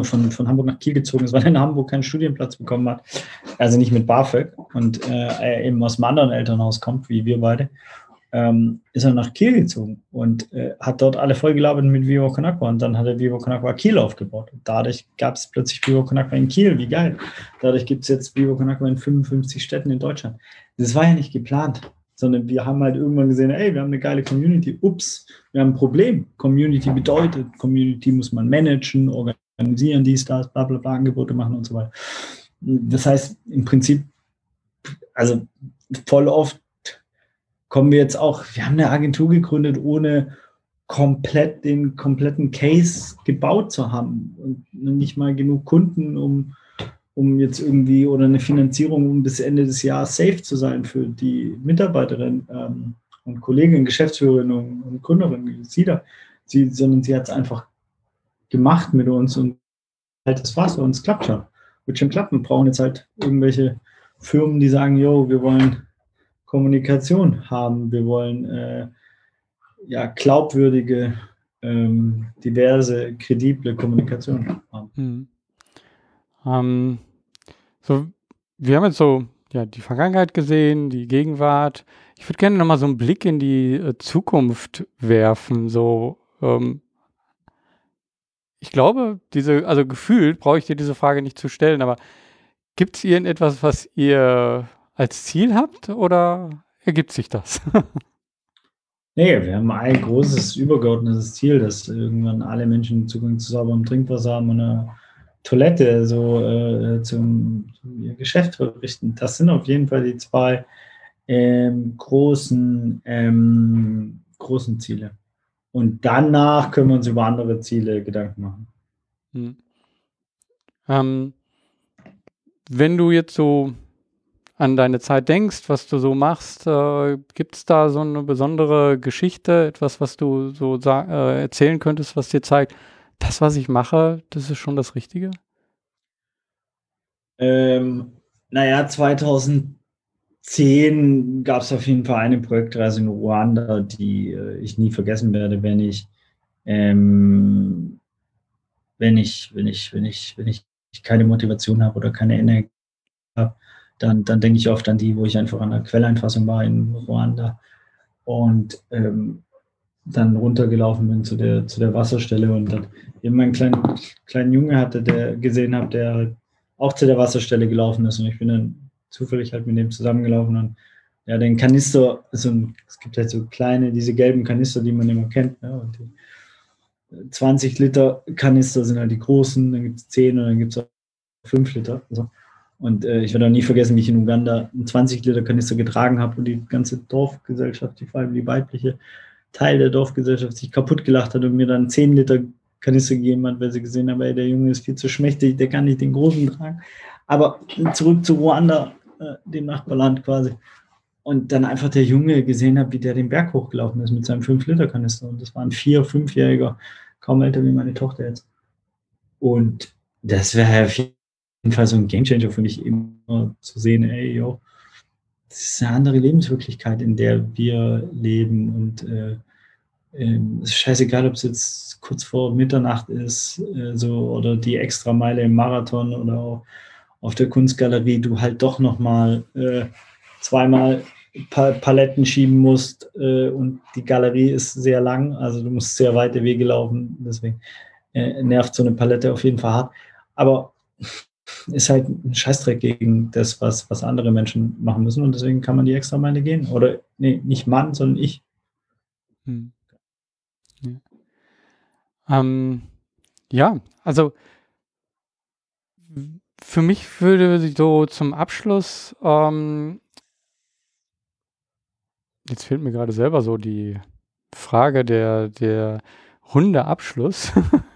von, von Hamburg nach Kiel gezogen ist, weil er in Hamburg keinen Studienplatz bekommen hat. Also nicht mit BAföG und äh, eben aus einem anderen Elternhaus kommt, wie wir beide ähm, ist er nach Kiel gezogen und äh, hat dort alle vollgelabert mit Vivo Conakwa und dann hat er Vivo Conakwa Kiel aufgebaut. Und dadurch gab es plötzlich Vivo Conakwa in Kiel, wie geil. Dadurch gibt es jetzt Vivo Conakwa in 55 Städten in Deutschland. Das war ja nicht geplant, sondern wir haben halt irgendwann gesehen, ey, wir haben eine geile Community. Ups, wir haben ein Problem. Community bedeutet, Community muss man managen, organisieren, dies, das, bla bla bla, Angebote machen und so weiter. Das heißt, im Prinzip, also voll oft kommen wir jetzt auch, wir haben eine Agentur gegründet, ohne komplett den kompletten Case gebaut zu haben und nicht mal genug Kunden, um, um jetzt irgendwie oder eine Finanzierung, um bis Ende des Jahres safe zu sein für die Mitarbeiterinnen ähm, und Kolleginnen, Geschäftsführerinnen und, und Gründerinnen, sie da, sie, sondern sie hat es einfach gemacht mit uns und halt das war's und es klappt schon. Wird schon klappen. Wir brauchen jetzt halt irgendwelche Firmen, die sagen, yo, wir wollen Kommunikation haben. Wir wollen äh, ja glaubwürdige, ähm, diverse, kredible Kommunikation haben. Hm. Ähm, so, wir haben jetzt so ja, die Vergangenheit gesehen, die Gegenwart. Ich würde gerne nochmal so einen Blick in die äh, Zukunft werfen. So, ähm, ich glaube, diese, also gefühlt brauche ich dir diese Frage nicht zu stellen, aber gibt es irgendetwas, was ihr als Ziel habt oder ergibt sich das? nee, wir haben ein großes übergeordnetes Ziel, dass irgendwann alle Menschen Zugang zu sauberem Trinkwasser haben und eine Toilette so äh, zum, zum ihr Geschäft verrichten. Das sind auf jeden Fall die zwei ähm, großen, ähm, großen Ziele. Und danach können wir uns über andere Ziele Gedanken machen. Hm. Ähm, wenn du jetzt so an deine Zeit denkst, was du so machst, äh, gibt es da so eine besondere Geschichte, etwas, was du so äh, erzählen könntest, was dir zeigt, das, was ich mache, das ist schon das Richtige? Ähm, naja, 2010 gab es auf jeden Fall eine Projektreise in Ruanda, die äh, ich nie vergessen werde, wenn ich, ähm, wenn ich, wenn ich, wenn ich, wenn ich keine Motivation habe oder keine Energie dann, dann denke ich oft an die, wo ich einfach an der Quelleinfassung war in Ruanda und ähm, dann runtergelaufen bin zu der, zu der Wasserstelle und dann eben einen kleinen, kleinen Junge hatte, der gesehen hat, der auch zu der Wasserstelle gelaufen ist und ich bin dann zufällig halt mit dem zusammengelaufen und ja, den Kanister, so es gibt halt so kleine, diese gelben Kanister, die man immer kennt, ne? und die 20 Liter Kanister sind halt die großen, dann gibt es 10 und dann gibt es auch 5 Liter. Also. Und äh, ich werde auch nie vergessen, wie ich in Uganda einen 20 Liter Kanister getragen habe und die ganze Dorfgesellschaft, die vor allem die weibliche Teil der Dorfgesellschaft sich kaputt gelacht hat und mir dann 10 Liter Kanister gegeben hat, weil sie gesehen haben, ey, der Junge ist viel zu schmächtig, der kann nicht den großen tragen. Aber zurück zu Ruanda, äh, dem Nachbarland quasi. Und dann einfach der Junge gesehen hat, wie der den Berg hochgelaufen ist mit seinem 5-Liter-Kanister. Und das war ein vier-, fünfjähriger, kaum älter wie meine Tochter jetzt. Und das wäre auf jeden Fall so ein Gamechanger für mich, immer zu sehen, ey, yo, das ist eine andere Lebenswirklichkeit, in der wir leben. Und äh, äh, ist scheißegal, ob es jetzt kurz vor Mitternacht ist, äh, so oder die extra Meile im Marathon oder auch auf der Kunstgalerie, du halt doch nochmal äh, zweimal pa Paletten schieben musst äh, und die Galerie ist sehr lang, also du musst sehr weite Wege laufen, deswegen äh, nervt so eine Palette auf jeden Fall hart. Aber ist halt ein Scheißdreck gegen das, was, was andere Menschen machen müssen und deswegen kann man die extra Meile gehen. Oder nee, nicht Mann, sondern ich. Hm. Ja. Ähm, ja, also für mich würde so zum Abschluss, ähm, jetzt fehlt mir gerade selber so die Frage der, der Hundeabschluss.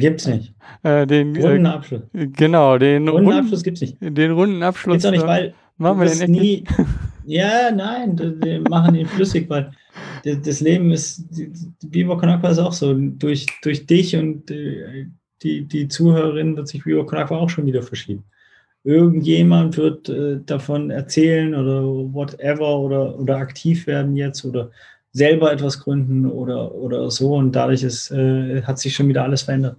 Gibt's nicht. Äh, den Rundenabschluss. Äh, genau, den Rundenabschluss gibt's nicht. Den Rundenabschluss. Gibt's auch nicht, weil machen wir den nie. Ja, nein, wir machen ihn flüssig, weil das Leben ist, Viva Con ist auch so. Durch, durch dich und die, die Zuhörerin wird sich Viva Con auch schon wieder verschieben. Irgendjemand wird äh, davon erzählen oder whatever oder, oder aktiv werden jetzt oder selber etwas gründen oder, oder so und dadurch ist, äh, hat sich schon wieder alles verändert.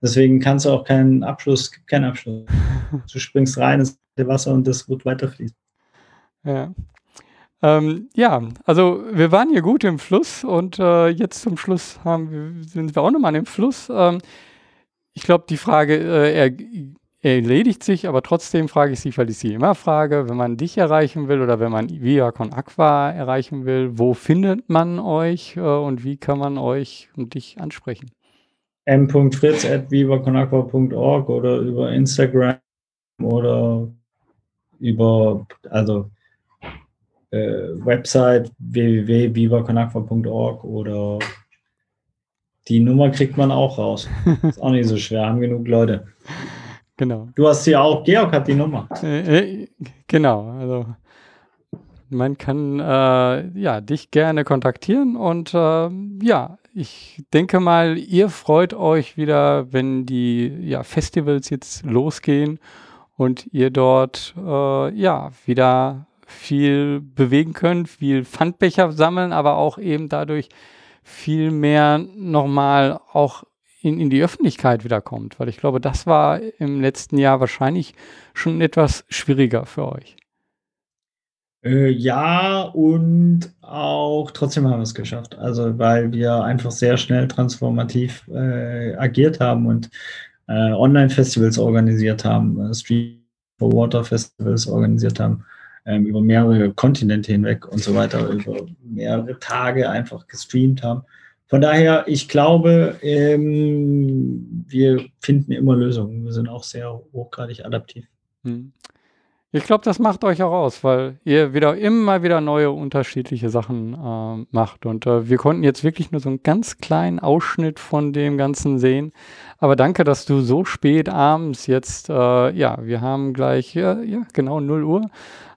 Deswegen kannst du auch keinen Abschluss, keinen Abschluss. Du springst rein ins Wasser und das wird weiterfließen. Ja. Ähm, ja, also wir waren hier gut im Fluss und äh, jetzt zum Schluss haben, sind wir auch nochmal im Fluss. Ähm, ich glaube, die Frage äh, er, erledigt sich, aber trotzdem frage ich sie, weil ich sie immer frage, wenn man dich erreichen will oder wenn man Via Con Aqua erreichen will, wo findet man euch äh, und wie kann man euch und dich ansprechen? m.fritz.vivaconaqua.org oder über Instagram oder über, also äh, Website www.vivaconaqua.org oder die Nummer kriegt man auch raus. Ist auch nicht so schwer, haben genug Leute. Genau. Du hast ja auch, Georg hat die Nummer. Äh, äh, genau, also man kann äh, ja dich gerne kontaktieren und äh, ja, ich denke mal, ihr freut euch wieder, wenn die ja, Festivals jetzt losgehen und ihr dort äh, ja wieder viel bewegen könnt, viel Pfandbecher sammeln, aber auch eben dadurch viel mehr nochmal auch in, in die Öffentlichkeit wiederkommt? Weil ich glaube, das war im letzten Jahr wahrscheinlich schon etwas schwieriger für euch. Äh, ja, und auch trotzdem haben wir es geschafft. Also, weil wir einfach sehr schnell transformativ äh, agiert haben und äh, Online-Festivals organisiert haben, äh, Street for Water Festivals organisiert haben, ähm, über mehrere Kontinente hinweg und so weiter, über mehrere Tage einfach gestreamt haben. Von daher, ich glaube, ähm, wir finden immer Lösungen. Wir sind auch sehr hochgradig adaptiv. Hm. Ich glaube, das macht euch auch aus, weil ihr wieder immer wieder neue unterschiedliche Sachen äh, macht. Und äh, wir konnten jetzt wirklich nur so einen ganz kleinen Ausschnitt von dem Ganzen sehen. Aber danke, dass du so spät abends jetzt, äh, ja, wir haben gleich, ja, ja genau 0 Uhr,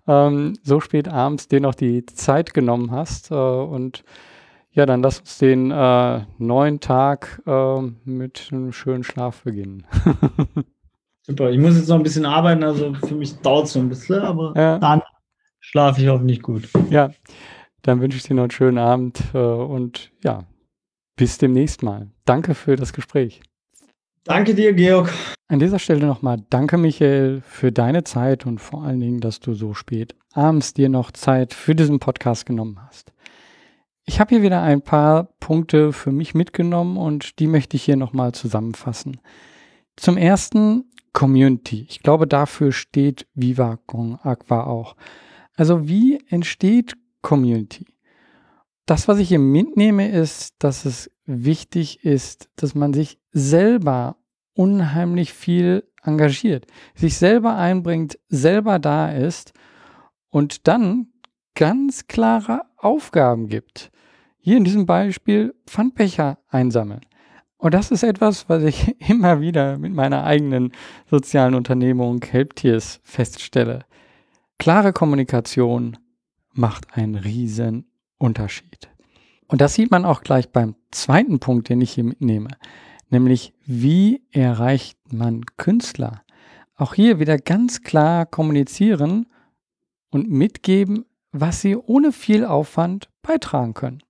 ähm, so spät abends dir noch die Zeit genommen hast. Äh, und ja, dann lass uns den äh, neuen Tag äh, mit einem schönen Schlaf beginnen. Super, ich muss jetzt noch ein bisschen arbeiten, also für mich dauert es noch ein bisschen, aber ja. dann schlafe ich hoffentlich gut. Ja, dann wünsche ich dir noch einen schönen Abend äh, und ja, bis demnächst mal. Danke für das Gespräch. Danke dir, Georg. An dieser Stelle nochmal danke, Michael, für deine Zeit und vor allen Dingen, dass du so spät abends dir noch Zeit für diesen Podcast genommen hast. Ich habe hier wieder ein paar Punkte für mich mitgenommen und die möchte ich hier nochmal zusammenfassen. Zum ersten Community. Ich glaube, dafür steht Viva Con Aqua auch. Also wie entsteht Community? Das, was ich hier mitnehme, ist, dass es wichtig ist, dass man sich selber unheimlich viel engagiert, sich selber einbringt, selber da ist und dann ganz klare Aufgaben gibt. Hier in diesem Beispiel Pfandbecher einsammeln. Und das ist etwas, was ich immer wieder mit meiner eigenen sozialen Unternehmung Helptiers feststelle. Klare Kommunikation macht einen riesen Unterschied. Und das sieht man auch gleich beim zweiten Punkt, den ich hier mitnehme, nämlich wie erreicht man Künstler? Auch hier wieder ganz klar kommunizieren und mitgeben, was sie ohne viel Aufwand beitragen können.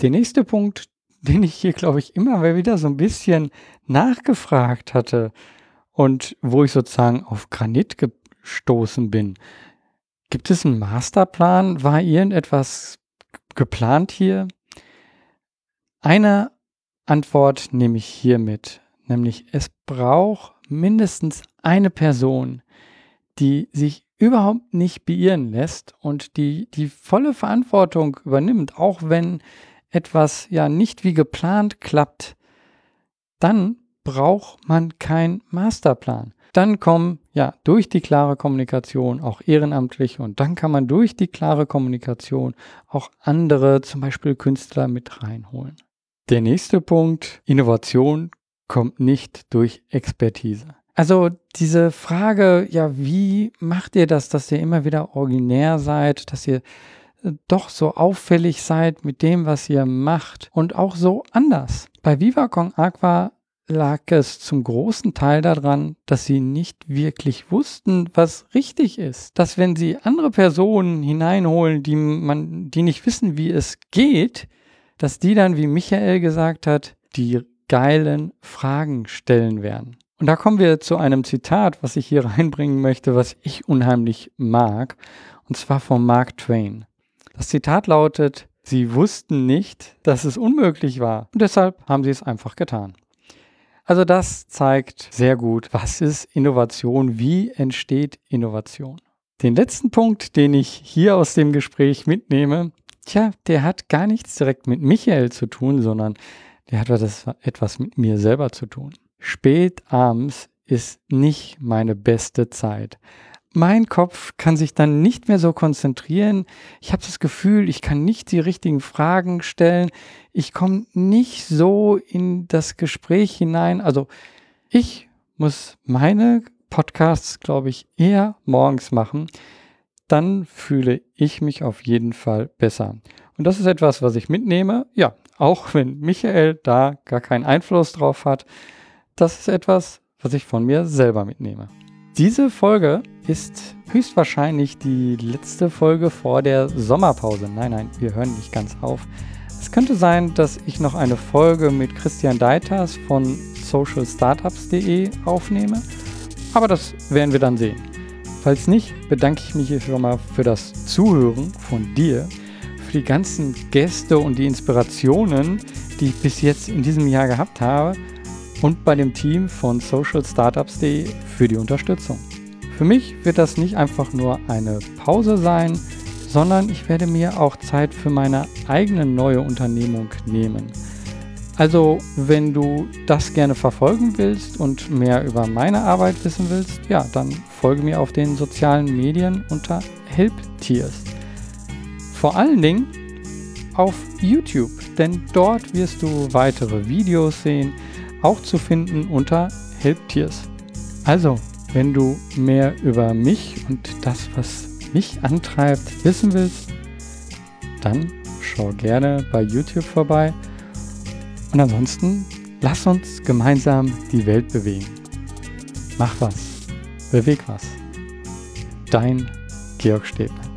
Der nächste Punkt, den ich hier, glaube ich, immer wieder so ein bisschen nachgefragt hatte und wo ich sozusagen auf Granit gestoßen bin. Gibt es einen Masterplan? War irgendetwas geplant hier? Eine Antwort nehme ich hier mit, nämlich es braucht mindestens eine Person, die sich überhaupt nicht beirren lässt und die die volle Verantwortung übernimmt, auch wenn etwas ja nicht wie geplant klappt, dann braucht man keinen Masterplan. Dann kommen ja durch die klare Kommunikation auch Ehrenamtliche und dann kann man durch die klare Kommunikation auch andere, zum Beispiel Künstler, mit reinholen. Der nächste Punkt, Innovation kommt nicht durch Expertise. Also diese Frage, ja, wie macht ihr das, dass ihr immer wieder originär seid, dass ihr doch so auffällig seid mit dem, was ihr macht und auch so anders. Bei Viva Con Aqua lag es zum großen Teil daran, dass sie nicht wirklich wussten, was richtig ist. Dass wenn sie andere Personen hineinholen, die man, die nicht wissen, wie es geht, dass die dann, wie Michael gesagt hat, die geilen Fragen stellen werden. Und da kommen wir zu einem Zitat, was ich hier reinbringen möchte, was ich unheimlich mag, und zwar von Mark Twain. Das Zitat lautet, sie wussten nicht, dass es unmöglich war und deshalb haben sie es einfach getan. Also das zeigt sehr gut, was ist Innovation, wie entsteht Innovation. Den letzten Punkt, den ich hier aus dem Gespräch mitnehme, tja, der hat gar nichts direkt mit Michael zu tun, sondern der hat etwas mit mir selber zu tun. Spät abends ist nicht meine beste Zeit mein Kopf kann sich dann nicht mehr so konzentrieren. Ich habe das Gefühl, ich kann nicht die richtigen Fragen stellen. Ich komme nicht so in das Gespräch hinein. Also ich muss meine Podcasts, glaube ich, eher morgens machen. Dann fühle ich mich auf jeden Fall besser. Und das ist etwas, was ich mitnehme. Ja, auch wenn Michael da gar keinen Einfluss drauf hat. Das ist etwas, was ich von mir selber mitnehme. Diese Folge ist höchstwahrscheinlich die letzte Folge vor der Sommerpause. Nein, nein, wir hören nicht ganz auf. Es könnte sein, dass ich noch eine Folge mit Christian Deiters von socialstartups.de aufnehme, aber das werden wir dann sehen. Falls nicht, bedanke ich mich hier schon mal für das Zuhören von dir, für die ganzen Gäste und die Inspirationen, die ich bis jetzt in diesem Jahr gehabt habe und bei dem Team von socialstartups.de für die Unterstützung. Für mich wird das nicht einfach nur eine Pause sein, sondern ich werde mir auch Zeit für meine eigene neue Unternehmung nehmen. Also, wenn du das gerne verfolgen willst und mehr über meine Arbeit wissen willst, ja, dann folge mir auf den sozialen Medien unter Helptiers. Vor allen Dingen auf YouTube, denn dort wirst du weitere Videos sehen, auch zu finden unter Helptiers. Also, wenn du mehr über mich und das, was mich antreibt, wissen willst, dann schau gerne bei YouTube vorbei. Und ansonsten lass uns gemeinsam die Welt bewegen. Mach was, beweg was. Dein Georg Stäbner.